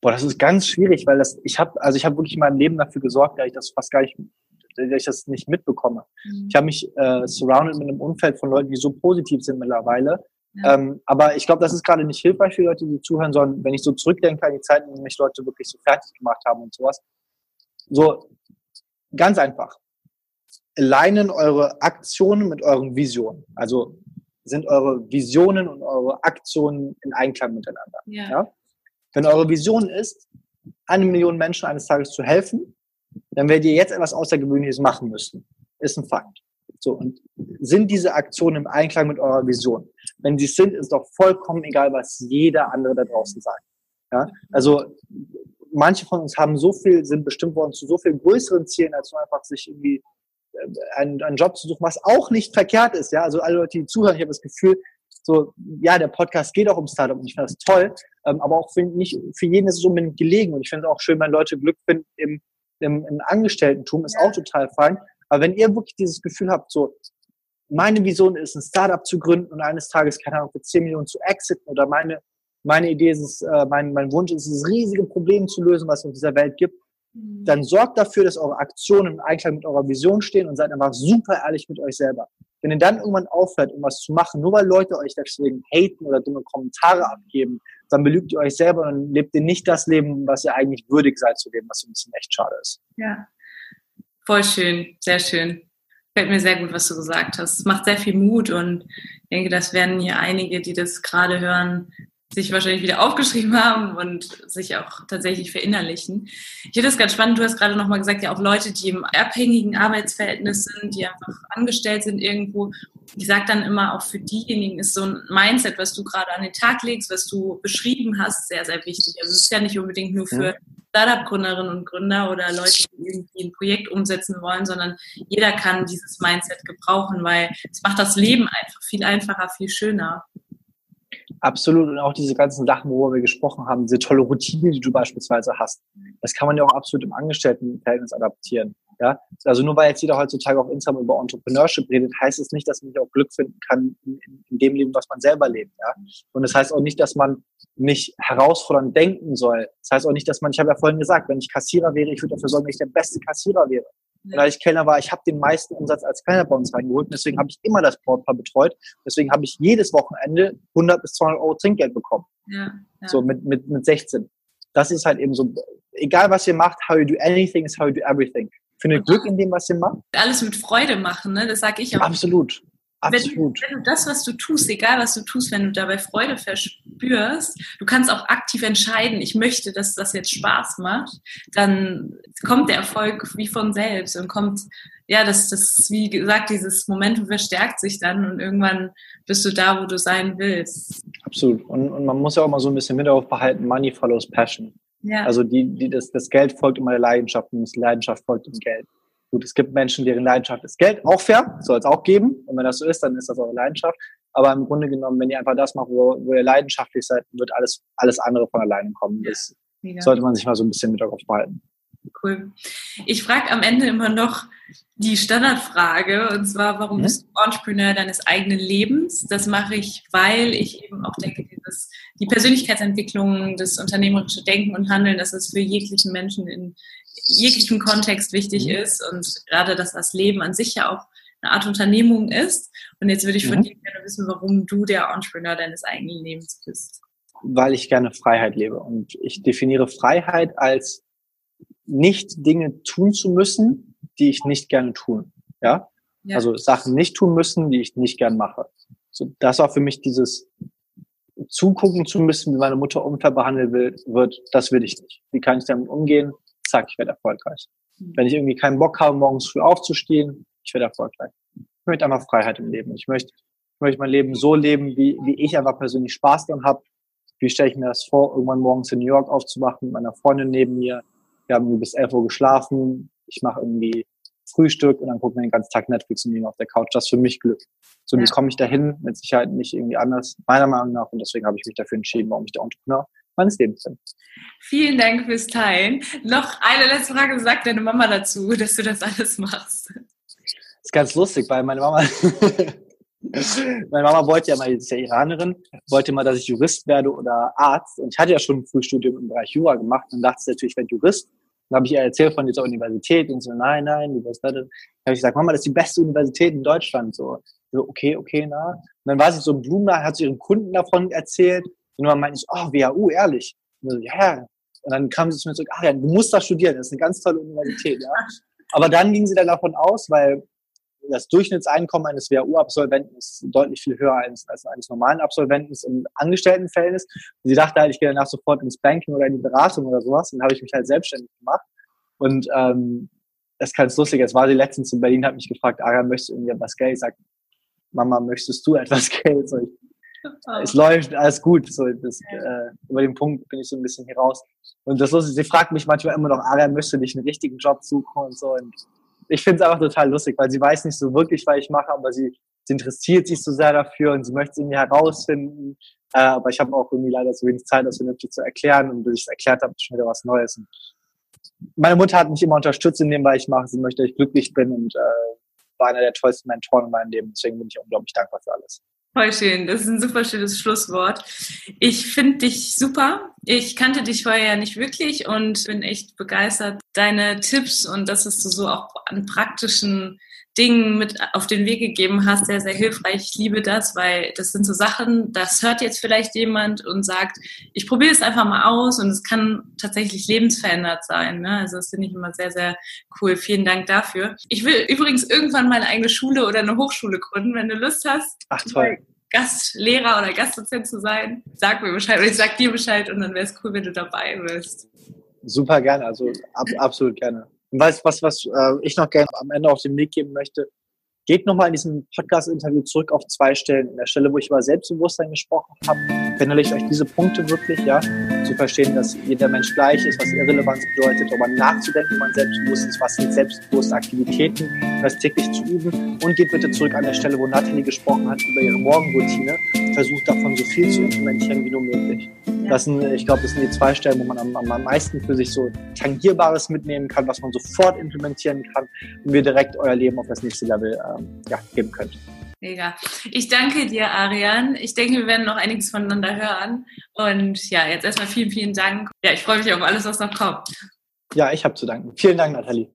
Boah, das ist ganz schwierig, weil das, ich habe, also ich habe wirklich in meinem Leben dafür gesorgt, dass ich das fast gar nicht, dass ich das nicht mitbekomme. Mhm. Ich habe mich äh, surrounded mit einem Umfeld von Leuten, die so positiv sind mittlerweile. Ja. Ähm, aber ich glaube, das ist gerade nicht hilfreich für Leute, die zuhören, sondern wenn ich so zurückdenke an die Zeiten, in denen mich Leute wirklich so fertig gemacht haben und sowas, so, ganz einfach. Alignen eure Aktionen mit euren Visionen. Also sind eure Visionen und eure Aktionen in Einklang miteinander. Ja. ja? Wenn eure Vision ist, eine Million Menschen eines Tages zu helfen, dann werdet ihr jetzt etwas Außergewöhnliches machen müssen. Ist ein Fakt. So, und sind diese Aktionen im Einklang mit eurer Vision? Wenn sie sind, ist doch vollkommen egal, was jeder andere da draußen sagt. Ja? Also manche von uns haben so viel, sind bestimmt worden zu so viel größeren Zielen, als nur einfach sich irgendwie äh, einen, einen Job zu suchen, was auch nicht verkehrt ist. Ja, also alle Leute, die zuhören, ich habe das Gefühl, so, ja, der Podcast geht auch um Startup und ich finde das toll, ähm, aber auch für, nicht, für jeden ist es unbedingt gelegen und ich finde es auch schön, wenn Leute Glück finden im, im, im Angestelltentum, ist auch total fein. Aber wenn ihr wirklich dieses Gefühl habt, so, meine Vision ist, ein Startup zu gründen und eines Tages, keine Ahnung, für 10 Millionen zu exiten oder meine meine Idee ist es, äh, mein, mein Wunsch ist es, riesige Problem zu lösen, was es in dieser Welt gibt, mhm. dann sorgt dafür, dass eure Aktionen im Einklang mit eurer Vision stehen und seid einfach super ehrlich mit euch selber. Wenn ihr dann irgendwann aufhört, irgendwas zu machen, nur weil Leute euch deswegen haten oder dumme Kommentare abgeben, dann belügt ihr euch selber und lebt ihr nicht das Leben, was ihr eigentlich würdig seid zu leben, was ein bisschen echt schade ist. Ja, voll schön, sehr schön. Fällt mir sehr gut, was du gesagt hast. Es macht sehr viel Mut und ich denke, das werden hier einige, die das gerade hören, sich wahrscheinlich wieder aufgeschrieben haben und sich auch tatsächlich verinnerlichen. Ich finde das ganz spannend. Du hast gerade nochmal gesagt, ja auch Leute, die im abhängigen Arbeitsverhältnis sind, die einfach angestellt sind irgendwo. Ich sage dann immer, auch für diejenigen ist so ein Mindset, was du gerade an den Tag legst, was du beschrieben hast, sehr, sehr wichtig. Also es ist ja nicht unbedingt nur für Startup-Gründerinnen und Gründer oder Leute, die irgendwie ein Projekt umsetzen wollen, sondern jeder kann dieses Mindset gebrauchen, weil es macht das Leben einfach viel einfacher, viel schöner. Absolut. Und auch diese ganzen Sachen, worüber wir gesprochen haben, diese tolle Routine, die du beispielsweise hast, das kann man ja auch absolut im Angestelltenverhältnis adaptieren. Ja, also nur weil jetzt jeder heutzutage auf Instagram über Entrepreneurship redet, heißt es nicht, dass man nicht auch Glück finden kann in, in dem Leben, was man selber lebt. Ja, und das heißt auch nicht, dass man nicht herausfordernd denken soll. Das heißt auch nicht, dass man, ich habe ja vorhin gesagt, wenn ich Kassierer wäre, ich würde dafür sorgen, dass ich der beste Kassierer wäre. Als ich Kellner war, ich habe den meisten Umsatz als Kellner bei uns reingeholt. Deswegen habe ich immer das Brautpaar betreut. Deswegen habe ich jedes Wochenende 100 bis 200 Euro Trinkgeld bekommen. Ja, ja. So mit, mit, mit 16. Das ist halt eben so, egal was ihr macht, how you do anything is how you do everything. Findet Glück in dem, was ihr macht. Alles mit Freude machen, ne? Das sage ich auch. Absolut. Absolut. Wenn, wenn, du das, was du tust, egal was du tust, wenn du dabei Freude verspürst, du kannst auch aktiv entscheiden, ich möchte, dass das jetzt Spaß macht, dann kommt der Erfolg wie von selbst und kommt, ja, das, das, wie gesagt, dieses Momentum verstärkt sich dann und irgendwann bist du da, wo du sein willst. Absolut. Und, und man muss ja auch mal so ein bisschen mit darauf behalten, Money follows Passion. Ja. Also die, die, das, das Geld folgt immer der Leidenschaft und die Leidenschaft folgt dem Geld. Gut, es gibt Menschen, deren Leidenschaft ist Geld, auch fair, soll es auch geben. Und wenn das so ist, dann ist das eure Leidenschaft. Aber im Grunde genommen, wenn ihr einfach das macht, wo, wo ihr leidenschaftlich seid, wird alles, alles andere von alleine kommen. Das ja. sollte man sich mal so ein bisschen mit darauf behalten. Cool. Ich frage am Ende immer noch die Standardfrage, und zwar, warum mhm. bist du Entrepreneur deines eigenen Lebens? Das mache ich, weil ich eben auch denke, dieses, die Persönlichkeitsentwicklung, das unternehmerische Denken und Handeln, das ist für jeglichen Menschen in jeglichem Kontext wichtig mhm. ist und gerade, dass das Leben an sich ja auch eine Art Unternehmung ist. Und jetzt würde ich von mhm. dir gerne wissen, warum du der Entrepreneur deines eigenen Lebens bist. Weil ich gerne Freiheit lebe. Und ich definiere Freiheit als nicht Dinge tun zu müssen, die ich nicht gerne tue. Ja? ja. Also Sachen nicht tun müssen, die ich nicht gern mache. So, das war für mich dieses zugucken zu müssen, wie meine Mutter unfair behandelt wird, das will ich nicht. Wie kann ich damit umgehen? Zack, ich werde erfolgreich. Mhm. Wenn ich irgendwie keinen Bock habe, morgens früh aufzustehen, ich werde erfolgreich. Ich möchte einfach Freiheit im Leben. Ich möchte, ich möchte mein Leben so leben, wie, wie ich einfach persönlich Spaß dran habe. Wie stelle ich mir das vor, irgendwann morgens in New York aufzuwachen mit meiner Freundin neben mir. Wir haben bis 11 Uhr geschlafen. Ich mache irgendwie Frühstück und dann gucken wir den ganzen Tag Netflix und liegen auf der Couch. Das ist für mich Glück. So, ja. wie komme ich dahin? Mit Sicherheit nicht irgendwie anders, meiner Meinung nach. Und deswegen habe ich mich dafür entschieden, warum ich der Entrepreneur meines Lebens bin. Vielen Dank fürs Teilen. Noch eine letzte Frage. Sagt deine Mama dazu, dass du das alles machst? Das ist ganz lustig, weil meine Mama, <laughs> meine Mama wollte ja mal, die ist ja Iranerin, wollte mal, dass ich Jurist werde oder Arzt. Und ich hatte ja schon ein Frühstudium im Bereich Jura gemacht und dachte natürlich, ich werde Jurist. Dann habe ich ihr erzählt von dieser Universität und so, nein, nein, du wirst da. Dann habe ich gesagt, Mama, das ist die beste Universität in Deutschland. So, so okay, okay, na. Und dann war sie so ein Blumenladen, hat sie ihren Kunden davon erzählt. Und dann meinte ich, oh, WHU, ehrlich. Und so, ja, Und dann kam sie zu mir zurück, ach ja, du musst da studieren, das ist eine ganz tolle Universität, ja. <laughs> Aber dann ging sie dann davon aus, weil das Durchschnittseinkommen eines WHU-Absolventen ist deutlich viel höher als, als eines normalen Absolventen im Angestelltenverhältnis. Und sie dachte halt, ich gehe danach sofort ins Banking oder in die Beratung oder sowas. Und dann habe ich mich halt selbstständig gemacht. Und ähm, das ist ganz lustig. Jetzt war sie letztens in Berlin, hat mich gefragt, Arian, möchtest du irgendwie etwas Geld? Ich sag, Mama, möchtest du etwas <laughs> Geld? So, ich. Es läuft, alles gut. So, das, äh, über den Punkt bin ich so ein bisschen hier raus. Und das lustig, sie fragt mich manchmal immer noch, Arian, möchtest du nicht einen richtigen Job suchen und so. Und ich finde es einfach total lustig, weil sie weiß nicht so wirklich, was ich mache, aber sie, sie interessiert sich so sehr dafür und sie möchte es irgendwie herausfinden. Äh, aber ich habe auch irgendwie leider so wenig Zeit, das vernünftig zu erklären. Und bis ich es erklärt habe, ist schon wieder was Neues. Und meine Mutter hat mich immer unterstützt in dem, was ich mache. Sie möchte, dass ich glücklich bin und äh, war einer der tollsten Mentoren in meinem Leben. Deswegen bin ich unglaublich dankbar für alles. Voll schön, das ist ein super schönes Schlusswort. Ich finde dich super. Ich kannte dich vorher ja nicht wirklich und bin echt begeistert. Deine Tipps und das, was du so auch an praktischen Dingen mit auf den Weg gegeben hast, sehr, sehr hilfreich. Ich liebe das, weil das sind so Sachen, das hört jetzt vielleicht jemand und sagt, ich probiere es einfach mal aus und es kann tatsächlich lebensverändert sein. Ne? Also das finde ich immer sehr, sehr cool. Vielen Dank dafür. Ich will übrigens irgendwann mal eine eigene Schule oder eine Hochschule gründen, wenn du Lust hast. Ach toll. Gastlehrer oder Gastdozent zu sein, sag mir Bescheid oder ich sag dir Bescheid und dann wäre es cool, wenn du dabei bist. Super gerne, also ab, absolut gerne. Weißt was, was äh, ich noch gerne am Ende auf den Weg geben möchte? Geht nochmal in diesem Podcast-Interview zurück auf zwei Stellen. In der Stelle, wo ich über Selbstbewusstsein gesprochen habe, verinnerliche euch diese Punkte wirklich, ja, zu verstehen, dass jeder Mensch gleich ist, was Irrelevanz bedeutet, darüber nachzudenken, man selbstbewusst ist, was sind selbstbewusste Aktivitäten, das täglich zu üben. Und geht bitte zurück an der Stelle, wo Nathalie gesprochen hat über ihre Morgenroutine. Versucht davon so viel zu implementieren wie nur möglich. Das sind, ich glaube, das sind die zwei Stellen, wo man am, am meisten für sich so Tangierbares mitnehmen kann, was man sofort implementieren kann und wir direkt euer Leben auf das nächste Level ähm, ja, geben könnt. Mega. Ich danke dir, Arian. Ich denke, wir werden noch einiges voneinander hören. Und ja, jetzt erstmal vielen, vielen Dank. Ja, ich freue mich auf alles, was noch kommt. Ja, ich habe zu danken. Vielen Dank, Nathalie.